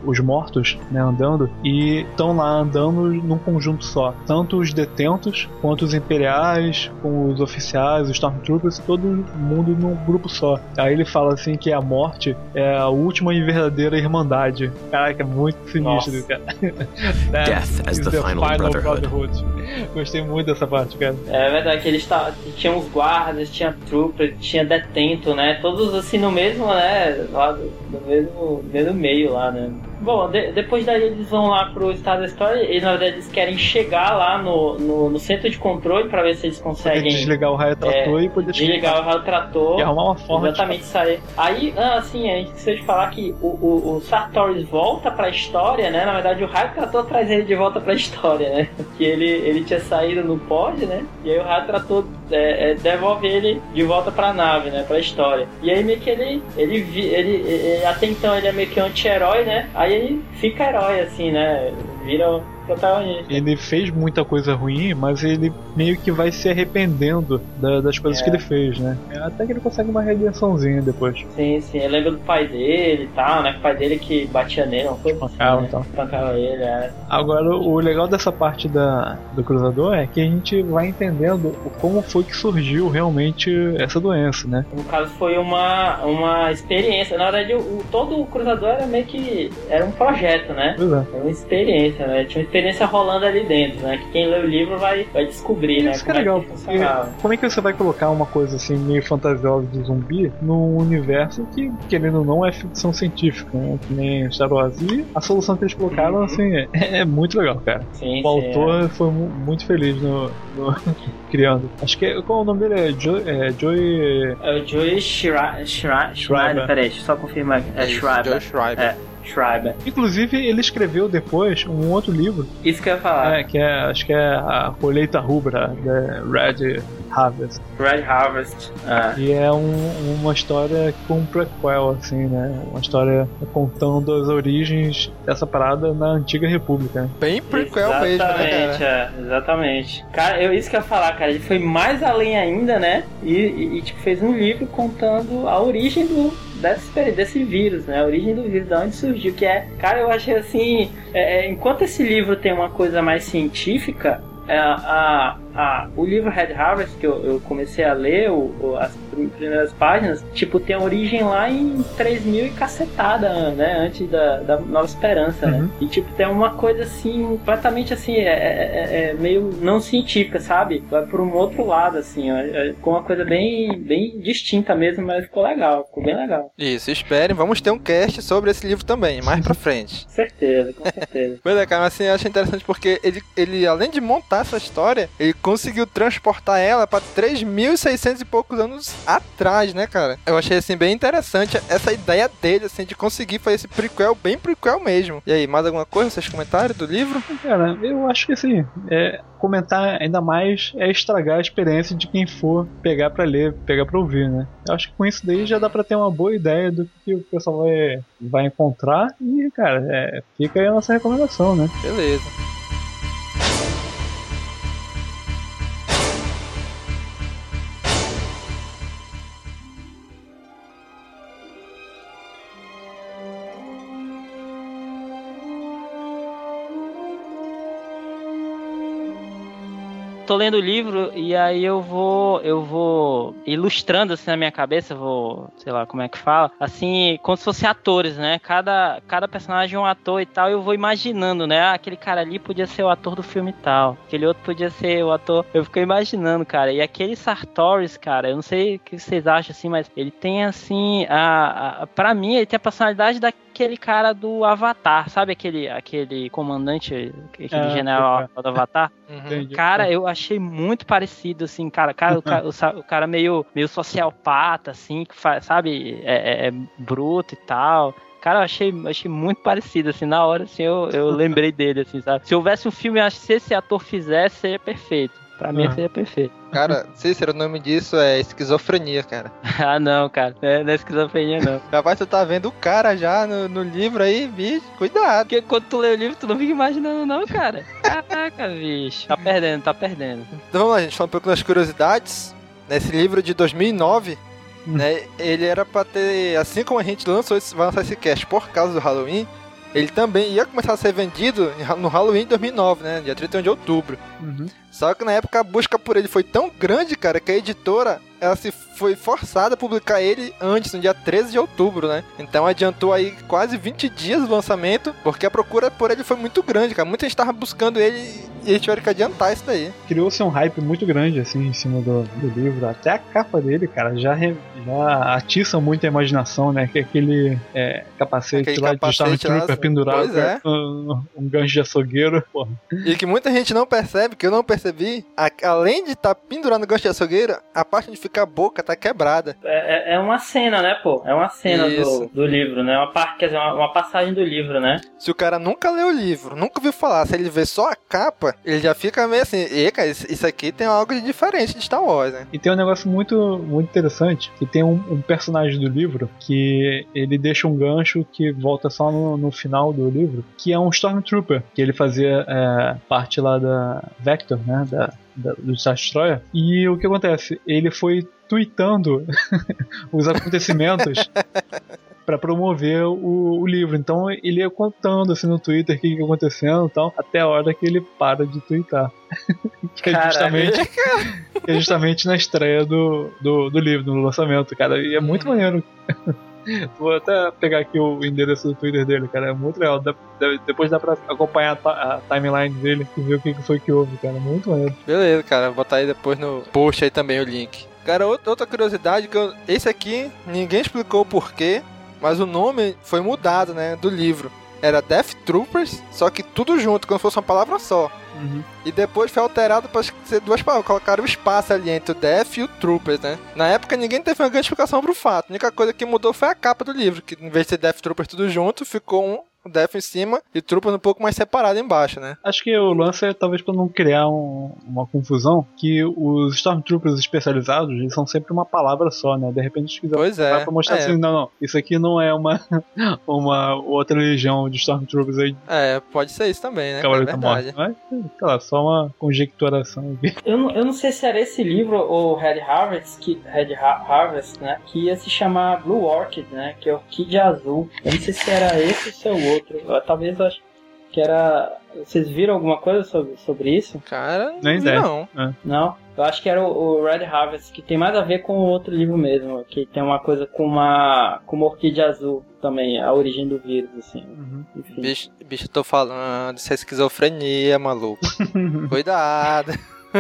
os mortos né, andando e estão lá andando num conjunto só. Tanto os detentos, quanto os imperiais, com os oficiais, os Stormtroopers, todo mundo num grupo só. Aí ele fala assim que a morte é a última e verdadeira irmandade. Caraca, é muito sinistro, Nossa. cara. [laughs] Death as is the final brotherhood. Gostei muito dessa parte, cara. É verdade que eles tinham os guardas, tinha trooper, tinha detento, né? Todos assim no mesmo, né? Lá do, do mesmo, mesmo meio lá, né? Bom, de- depois daí eles vão lá pro Star Destroyer e na verdade eles querem chegar lá no, no, no centro de controle pra ver se eles conseguem desligar o raio trator e poder desligar o raio trator. e arrumar uma forma Exatamente, sair. Aí, ah, assim, a gente esqueceu de falar que o, o, o Sartorius volta pra história, né? Na verdade, o Raio Trator traz ele de volta pra história, né? Que ele, ele tinha saído no pod, né? E aí o Raio Trator é, é, devolve ele de volta pra nave, né? Pra história. E aí meio que ele, ele, vi- ele, ele- até então ele é meio que um anti-herói, né? Aí ele fica herói, assim, né? Vira protagonista. Ele fez muita coisa ruim, mas ele meio que vai se arrependendo da- das coisas É. que ele fez, né? Até que ele consegue uma redençãozinha depois. Sim, sim. Eu lembro do pai dele e tal, né? O pai dele que batia nele, uma coisa assim, Espancava né? e tal. Espancava ele, é. Agora, o legal dessa parte da, do Cruzador é que a gente vai entendendo como foi que surgiu realmente essa doença, né? No caso foi uma, uma experiência. Na verdade, o- todo o cruzador era meio que. Era um projeto, né? Pois é. Era uma experiência, né? Tinha uma experiência rolando ali dentro, né? Que quem lê o livro vai, vai descobrir, né? Isso que é como legal, porque como é que você vai colocar uma coisa assim meio fantasiosa de zumbi num universo que, querendo ou não, é ficção científica, né? Que nem Star Wars. E a solução que eles colocaram, Uhum. assim, é, é muito legal, cara. Sim, O sim, autor foi mu- muito feliz no, no- [laughs] criando. Acho que é, qual é o nome dele? É Joey. É Joey É o Joey Schreiber. Schreiber. Schreiber. Peraí, deixa eu só confirmar. aqui. É. Joe Schreiber. É, Schreiber. Inclusive, ele escreveu depois um outro livro, Isso que eu ia falar. é, que é, acho que é a Colheita Rubra, da Red Harvest. Red Harvest. É. E é um- uma história com um prequel, assim, né? Uma história contando as origens dessa parada na antiga república. né? Bem prequel mesmo, né, Exatamente, cara? é, exatamente. Cara, eu, isso que eu ia falar, cara, ele foi mais além ainda, né? E, e, e, tipo, fez um livro contando a origem do, desse, desse vírus, né? A origem do vírus, de onde surgiu. Que é, cara, eu achei assim. é, é, enquanto esse livro tem uma coisa mais científica, é, a, a, o livro Red Harvest, que eu, eu comecei a ler, o, o- as prim- primeiras páginas, tipo, tem origem lá em 3000 e cacetada, né? Antes da, da Nova Esperança, né? Uhum. E, tipo, tem uma coisa assim, completamente assim, é, é- é- é meio não científica, sabe? Vai por um outro lado, assim, ó. É, Ficou uma coisa bem, bem distinta mesmo, mas ficou legal, ficou bem legal. Isso, esperem, vamos ter um cast sobre esse livro também, mais pra frente. [laughs] Com certeza, com certeza. Pois é, cara, mas assim, eu acho interessante porque ele, ele, além de montar essa história, ele conseguiu transportar ela pra 3.600 e poucos anos atrás, né, cara? Eu achei, assim, bem interessante essa ideia dele, assim, de conseguir fazer esse prequel bem prequel mesmo. E aí, mais alguma coisa, vocês comentaram do livro? Cara, eu acho que assim, é, comentar ainda mais é estragar a experiência de quem for pegar pra ler, pegar pra ouvir, né? Eu acho que com isso daí já dá pra ter uma boa ideia do que o pessoal vai, vai encontrar e, cara, é, fica aí a nossa recomendação, né? Beleza. Tô lendo o livro e aí eu vou eu vou ilustrando assim na minha cabeça, vou, sei lá, como é que fala, assim, como se fossem atores, né? Cada cada personagem é um ator e tal, eu vou imaginando, né? Ah, aquele cara ali podia ser o ator do filme tal, aquele outro podia ser o ator. Eu fico imaginando, cara. E aquele Sartoris, cara, eu não sei o que vocês acham assim, mas ele tem assim, a, a para mim ele tem a personalidade da aquele cara do Avatar, sabe aquele, aquele comandante, aquele Ah, general do Avatar? Entendi. Cara, eu achei muito parecido, assim, cara. cara, o, o cara meio, meio sociopata, assim, que faz, sabe, é, é- é bruto e tal. Cara, eu achei, achei muito parecido, assim, na hora, assim, eu, eu lembrei dele, assim, sabe? Se houvesse um filme, eu acho que se esse ator fizesse, seria perfeito. Pra mim, Ah. seria perfeito. Cara, Cícero, o nome disso é esquizofrenia, cara. [laughs] ah, não, cara. Não é, não é esquizofrenia, não. [laughs] Rapaz, tu tá vendo o cara já no, no livro aí, bicho. Cuidado. Porque quando tu lê o livro, tu não fica imaginando, não, cara. Caraca, bicho. Tá perdendo, tá perdendo. Então vamos lá, gente, falar um pouco das curiosidades. Nesse livro de 2009, Hum. né, ele era pra ter, assim como a gente lançou esse, vai lançar esse cast por causa do Halloween, ele também ia começar a ser vendido no Halloween de 2009, né, dia 31 de outubro. Uhum. Só que na época a busca por ele foi tão grande, cara, que a editora ela se foi forçada a publicar ele antes, no dia 13 de outubro, né? Então adiantou aí quase 20 dias do lançamento, porque a procura por ele foi muito grande, cara. Muita gente tava buscando ele e eles tiveram que adiantar isso daí. Criou-se um hype muito grande, assim, em cima do, do livro. Até a capa dele, cara, já, re- já atiça muito a imaginação, né? Que aquele é, capacete Aquele lá de capacete Stormtrooper lá, pendurado, pois é. um, um gancho de açougueiro, porra. E que muita gente não percebe, que eu não percebi, a- além de estar pendurado no gancho de açougueira, a parte onde fica a boca tá quebrada. É, é- é uma cena, né, pô? É uma cena do, do livro, né? Uma parte, quer dizer, uma, uma passagem do livro, né? Se o cara nunca leu o livro, nunca ouviu falar, se ele vê só a capa, ele já fica meio assim, e cara, isso isso aqui tem algo de diferente de Star Wars, né? E tem um negócio muito, muito interessante, que tem um, um personagem do livro que ele deixa um gancho que volta só no, no final do livro, que é um Stormtrooper, que ele fazia é, parte lá da Vector, né, da, da, do Star Destroyer. E o que acontece? Ele foi tweetando [laughs] os acontecimentos [laughs] para promover o, o livro. Então ele ia contando assim no Twitter o que ia acontecendo e tal, até a hora que ele para de twittar. [laughs] que é justamente que é justamente na estreia do, do, do livro, no lançamento, cara. E é muito maneiro. Vou até pegar aqui o endereço do Twitter dele, cara. É muito legal. Depois dá pra acompanhar a, a timeline dele e ver o que foi que houve, cara. Muito maneiro. Beleza, cara, vou botar aí depois no post aí também o link. Cara, outra curiosidade que eu, esse aqui ninguém explicou o porquê, mas o nome foi mudado, né, do livro. Era Death Troopers, só que tudo junto, como se fosse uma palavra só. E depois foi alterado para ser duas palavras. Colocaram o espaço ali entre o Death e o Troopers, né? Na época ninguém teve uma grande explicação pro fato. A única coisa que mudou foi a capa do livro, que em vez de ser Death Troopers tudo junto, ficou um Death em cima e Troopers um pouco mais separado embaixo, né? Acho que o lance é talvez pra não criar um- uma confusão, que os Stormtroopers especializados, eles são sempre uma palavra só, né? De repente eles quiseram Pois é. Pra mostrar é. assim, não, não, isso aqui não é uma, [laughs] uma outra legião de Stormtroopers aí, É, pode ser isso também, né? É Cavaleiro da verdade. Morte. Mas, sei lá, só uma conjecturação aqui. Eu não, eu não sei se era esse livro ou Red Harvest, que, Red Ha- Harvest, né? Que ia se chamar Blue Orchid, né? Que é Orquídea Azul. Eu não sei se era esse ou se é o outro. Eu- Talvez eu acho que era. Vocês viram alguma coisa sobre, sobre isso? Cara, não, Nem vi, ideia. não. Não? Eu acho que era o, o Red Harvest, que tem mais a ver com o outro livro mesmo. Que tem uma coisa com uma. com uma orquídea azul também, a origem do vírus, assim. Enfim. Bicho, bicho, eu tô falando, isso é esquizofrenia, maluco. [laughs] Cuidado.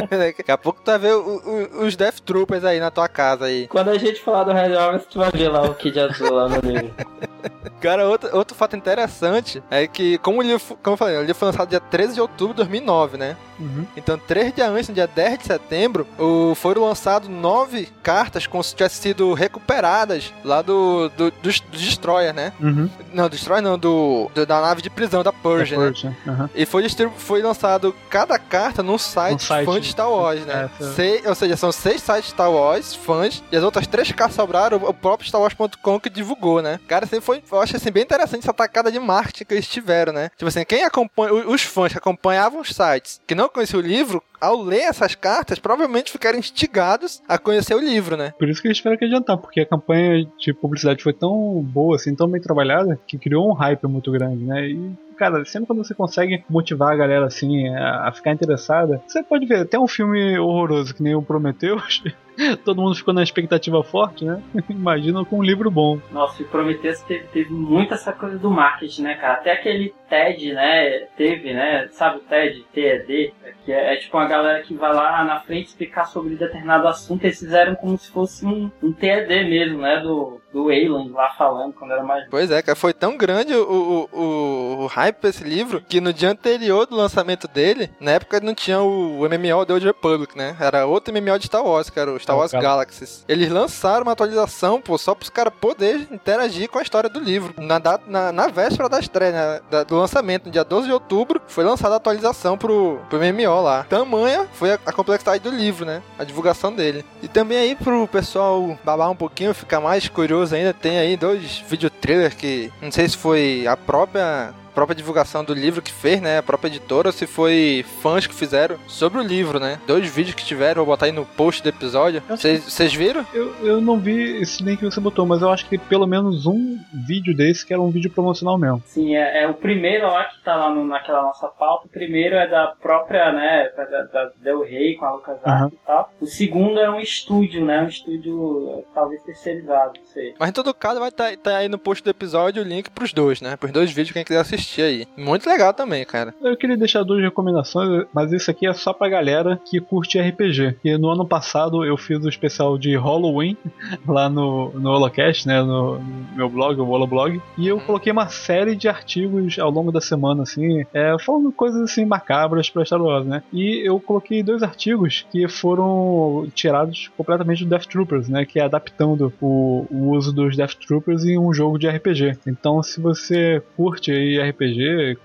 Daqui a pouco tu vai ver o- o- os Death Troopers aí na tua casa aí. Quando a gente falar do Red Harvest, tu vai ver lá o Kid Azul lá no livro. [laughs] Cara, outro, outro fato interessante é que, como o livro, fu- como eu falei, o livro foi lançado dia 13 de outubro de 2009, né? Uhum. Então, três dias antes, no dia 10 de setembro, o, foram lançados nove cartas como se tivessem sido recuperadas lá do, do, dos, dos Destroyer, né? Uhum. Não, do Destroyer não, do, do- da nave de prisão da Purge, né? Purge, aham. E foi, foi lançado cada carta num site, Um site. fã de Star Wars, né? É. Sei- ou seja, são seis sites Star Wars, fãs, e as outras três cartas sobraram, o próprio StarWars.com que divulgou, né? Cara, assim, foi, eu acho assim, bem interessante essa tacada de marketing que eles tiveram, né? Tipo assim, quem acompanha, os fãs que acompanhavam os sites, que não conheciam o livro, ao ler essas cartas, provavelmente ficaram instigados a conhecer o livro, né? Por isso que eles tiveram que adiantar, porque a campanha de publicidade foi tão boa, assim, tão bem trabalhada, que criou um hype muito grande, né? E, cara, sempre quando você consegue motivar a galera, assim, a, ficar interessada, você pode ver, até um filme horroroso que nem o Prometheus, [laughs] todo mundo ficou na expectativa forte, né? [laughs] Imagina com um livro bom. Nossa, e Prometheus teve, teve muito essa coisa do marketing, né, cara? Até aquele TED, né? Teve, né? Sabe o TED? TED? Que é, é tipo uma galera que vai lá na frente explicar sobre determinado assunto. Eles fizeram como se fosse um, um TED mesmo, né? Do, do Wayland lá falando quando era mais. Pois é, cara, foi tão grande o, o, o, o hype pra esse livro que no dia anterior do lançamento dele, na época não tinha o, o MMO The Old Republic, né? Era outro MMO de Star Wars, que era o Star Wars Gal- Galaxies. Eles lançaram uma atualização, pô, só pros caras poderem interagir com a história do livro. Na, data, na, na véspera da estreia, né, da- do lançamento, no dia 12 de outubro, foi lançada a atualização pro, pro MMO lá. Tamanha foi a, a complexidade do livro, né? A divulgação dele. E também aí pro pessoal babar um pouquinho, ficar mais curioso ainda, tem aí dois vídeo trailers que não sei se foi a própria própria divulgação do livro que fez, né, a própria editora, ou se foi fãs que fizeram sobre o livro, né? Dois vídeos que tiveram, vou botar aí no post do episódio. Vocês viram? Eu, eu não vi esse link que você botou, mas eu acho que pelo menos um vídeo desse que era um vídeo promocional mesmo. Sim, é, é o primeiro lá que tá lá no- naquela nossa pauta. O primeiro é da própria, né? Da, da Del Rey com a Lucas Aham. e tal. O segundo é um estúdio, né? Um estúdio talvez terceirizado, não sei. Mas em todo caso vai estar aí no post do episódio o link pros dois, né? Pros dois vídeos quem quiser assistir aí. Muito legal também, cara. Eu queria deixar duas recomendações, mas isso aqui é só pra galera que curte RPG. E no ano passado eu fiz o especial de Halloween [laughs] lá no, no Holocast, né? No, no meu blog, o Holoblog. E eu coloquei uma série de artigos ao longo da semana, assim, é, falando coisas assim macabras pra Star Wars, né? E eu coloquei dois artigos que foram tirados completamente do Death Troopers, né? Que é adaptando o, o uso dos Death Troopers em um jogo de RPG. Então, se você curte aí RPG,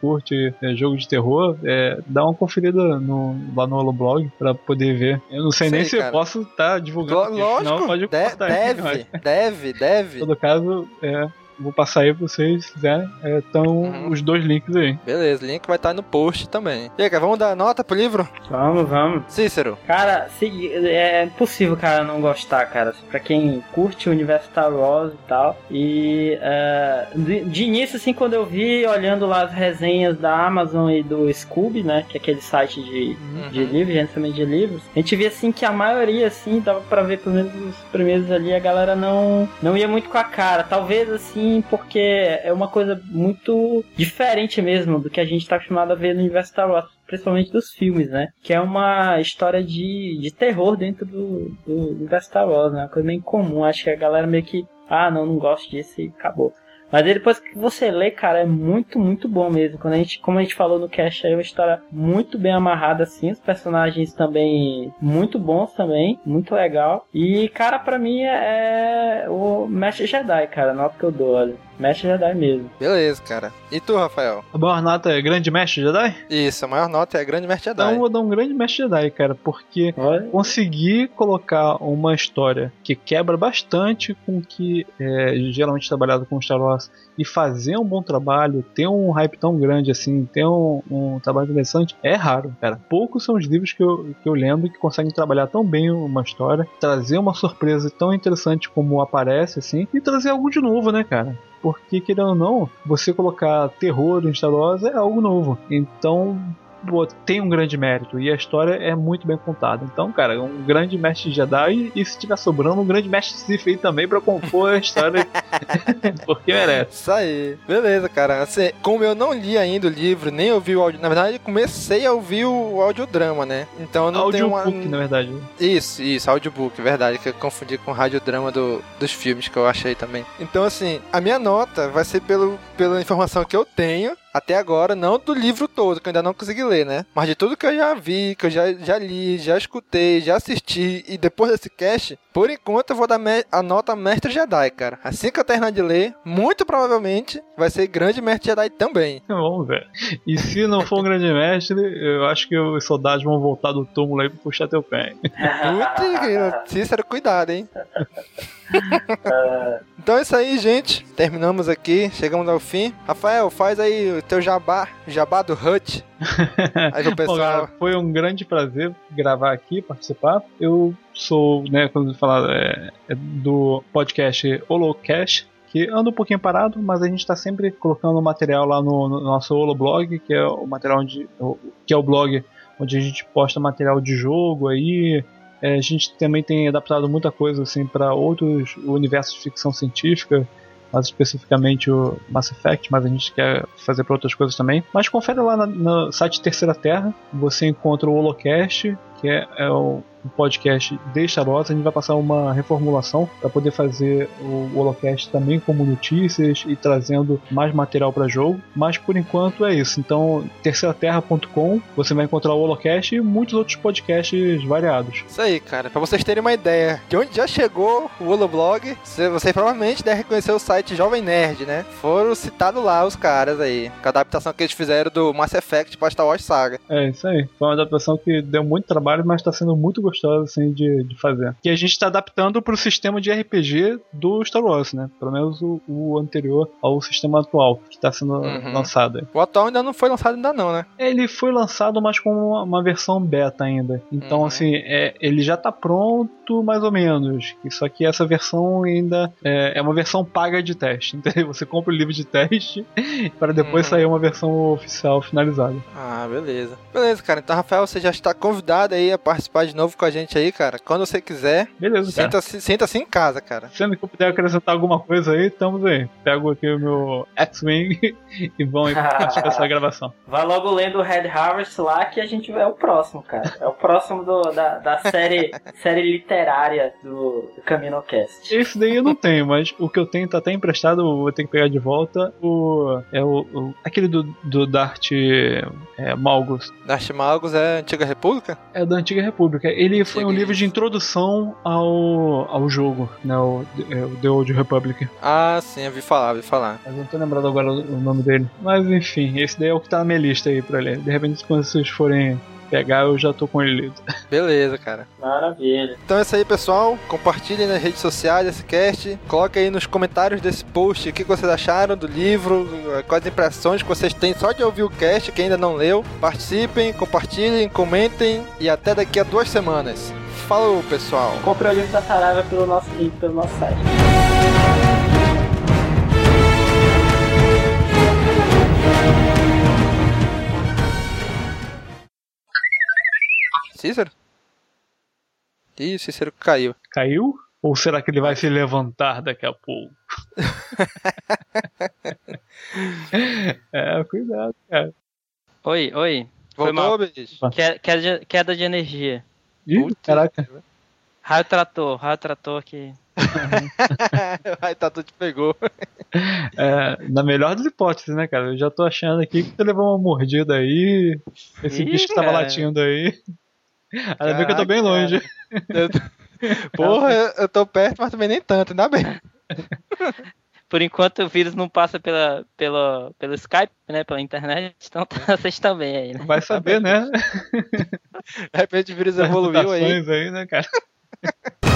curte é, jogo de terror, é, dá uma conferida no, lá no Holoblog pra poder ver. Eu não sei Isso nem aí, se cara. eu posso estar divulgando. Lo- aqui, Lógico, senão pode de- cortar deve, [laughs] mas, deve, Em deve. todo caso, é, vou passar aí pra vocês, se quiserem. Estão Uhum. os dois links aí. Beleza, link vai estar no post também. E aí, cara, vamos dar nota pro livro? Vamos, vamos. Cícero. Cara, se- é impossível, cara, não gostar, cara. Pra quem curte o universo Star Wars e tal. E é, de, de início, assim, quando eu vi, olhando lá as resenhas da Amazon e do Scooby, né? Que é aquele site de, de Uhum. livros, gerenciamento de livros. A gente via, assim, que a maioria, assim, dava pra ver, pelo menos os primeiros ali, a galera não, não ia muito com a cara. Talvez, assim, porque é uma coisa muito diferente mesmo do que a gente tá acostumado a ver no universo Star Wars principalmente dos filmes, né? Que é uma história de, de terror dentro do, do universo Star Wars, né? Uma coisa meio comum. Acho que a galera meio que, ah, não, não gosto disso e acabou. Mas depois que você lê, cara, é muito, muito bom mesmo. Quando a gente, como a gente falou no cast, é uma história muito bem amarrada, assim. Os personagens também muito bons também, muito legal. E, cara, pra mim é o Mestre Jedi, cara. Nota que eu dou, olha. Mestre Jedi mesmo. Beleza, cara. E tu, Rafael? A maior nota é Grande Mestre Jedi? Isso, a maior nota é Grande Mestre Então Jedi. eu vou dar um Grande Mestre Jedi, cara, porque Olha. conseguir colocar uma história que quebra bastante com o que é geralmente trabalhado com Star Wars e fazer um bom trabalho, ter um hype tão grande assim, ter um, um trabalho interessante, é raro, cara. Poucos são os livros que eu, que eu lembro que conseguem trabalhar tão bem uma história, trazer uma surpresa tão interessante como aparece, assim, e trazer algo de novo, né, cara? Porque, querendo ou não, você colocar terror em Star Wars é algo novo. Então, tem um grande mérito e a história é muito bem contada. Então, cara, um grande mestre Jedi e se tiver sobrando um grande mestre Sith aí também pra compor a história, [laughs] porque merece. Isso aí. Beleza, cara. Assim, como eu não li ainda o livro, nem ouvi o áudio. Na verdade, comecei a ouvir o audiodrama, né? Então eu não tenho uma. Audiobook, na verdade. Isso, isso, audiobook, verdade, que eu confundi com o radiodrama do, dos filmes que eu achei também. Então, assim, a minha nota vai ser pelo, pela informação que eu tenho até agora, não do livro todo, que eu ainda não consegui ler, né? Mas de tudo que eu já vi, que eu já, já li, já escutei, já assisti, e depois desse cast, por enquanto eu vou dar a nota Mestre Jedi, cara. Assim que eu terminar de ler, muito provavelmente vai ser Grande Mestre Jedi também. [laughs] Vamos ver. E se não for um grande mestre, eu acho que os soldados vão voltar do túmulo aí pra puxar teu pé. Putz, Cícero, cuidado, hein? [laughs] então é isso aí, gente. Terminamos aqui, chegamos ao fim. Rafael, faz aí o teu jabá, jabá do Hut. [laughs] Aí Bom, pessoal. galera, foi um grande prazer gravar aqui, participar. Eu sou, né, quando falar é, é do podcast Holocast, que anda um pouquinho parado, mas a gente está sempre colocando material lá no, no nosso Holoblog, que é o material onde, o- que é o blog onde a gente posta material de jogo aí. É, a gente também tem adaptado muita coisa assim para outros universos de ficção científica mais especificamente o Mass Effect, mas a gente quer fazer para outras coisas também. Mas confere lá no site Terceira Terra, você encontra o Holocast, que é, é o um podcast de Star Wars. A gente vai passar uma reformulação para poder fazer o Holocast também como notícias e trazendo mais material para jogo. Mas por enquanto é isso. Então, terceiraterra.com, você vai encontrar o Holocast e muitos outros podcasts variados. Isso aí, cara. Pra vocês terem uma ideia de onde já chegou o Holoblog, você, você provavelmente deve reconhecer o site Jovem Nerd, né? Foram citados lá os caras aí. Com a adaptação que eles fizeram do Mass Effect pra Star Wars Saga. É isso aí. Foi uma adaptação que deu muito trabalho, mas está sendo muito gostosa assim, de, de fazer. Que a gente está adaptando para o sistema de RPG do Star Wars, né? Pelo menos o, o anterior ao sistema atual que está sendo Uhum. lançado. O atual ainda não foi lançado ainda não, né? Ele foi lançado, mas com uma, uma versão beta ainda. Então, Uhum. assim, é, ele já tá pronto, mais ou menos. Só que essa versão ainda é, é uma versão paga de teste. [laughs] Entendeu? Você compra o livro de teste [laughs] para depois Uhum. sair uma versão oficial finalizada. Ah, beleza. Beleza, cara. Então, Rafael, você já está convidado aí a participar de novo com a gente aí, cara. Quando você quiser, Beleza, senta-se senta em casa, cara. Sendo que eu puder acrescentar alguma coisa aí, estamos aí. Pego aqui o meu X-Wing [laughs] e vão aí participar [laughs] dessa gravação. Vai logo lendo o Red Harvest lá que a gente é o próximo, cara. É o próximo do- da, da série, [laughs] série literária do, do CaminoCast. Esse daí eu não tenho, mas o que eu tenho tá até emprestado, eu vou ter que pegar de volta. O, é o, o- aquele do, do Dart é, Malgus. Darth Malgus é Antiga República? É da Antiga República. Ele foi um livro de introdução ao, ao jogo, né? O, é, o The Old Republic. Ah, sim, eu vi falar, vi falar. Mas não tô lembrado agora o o nome dele. Mas enfim, esse daí é o que tá na minha lista aí pra ler. De repente, quando vocês forem pegar, eu já tô com ele lido. [laughs] Beleza, cara. Maravilha. Então é isso aí, pessoal. Compartilhem nas redes sociais esse cast. Coloque aí nos comentários desse post o que vocês acharam do livro, quais impressões que vocês têm só de ouvir o cast, que ainda não leu. Participem, compartilhem, comentem e até daqui a duas semanas. Falou, pessoal. Compre o livro da Saraiva pelo nosso link, pelo nosso site. Cícero? Ih, Cícero caiu. Caiu? Ou será que ele vai se levantar daqui a pouco? [laughs] é, cuidado, cara. Oi, oi. Foi Voltou, mal. bicho? Que- Queda de, queda de energia. Ih, Putz. caraca. Raio trator, raio trator aqui. [laughs] Ai, Tatu te pegou. É, na melhor das hipóteses, né, cara? Eu já tô achando aqui que tu levou uma mordida aí. Esse Ih, bicho que tava latindo aí. Ainda bem que eu tô bem longe. Eu- [laughs] Porra, eu, eu tô perto, mas também nem tanto, ainda bem. [laughs] Por enquanto o vírus não passa pela, pela, pelo Skype, né? Pela internet, então tá- vocês também aí, né? Vai saber, né? De repente o vírus evoluiu aí. Aí, né, cara? [laughs]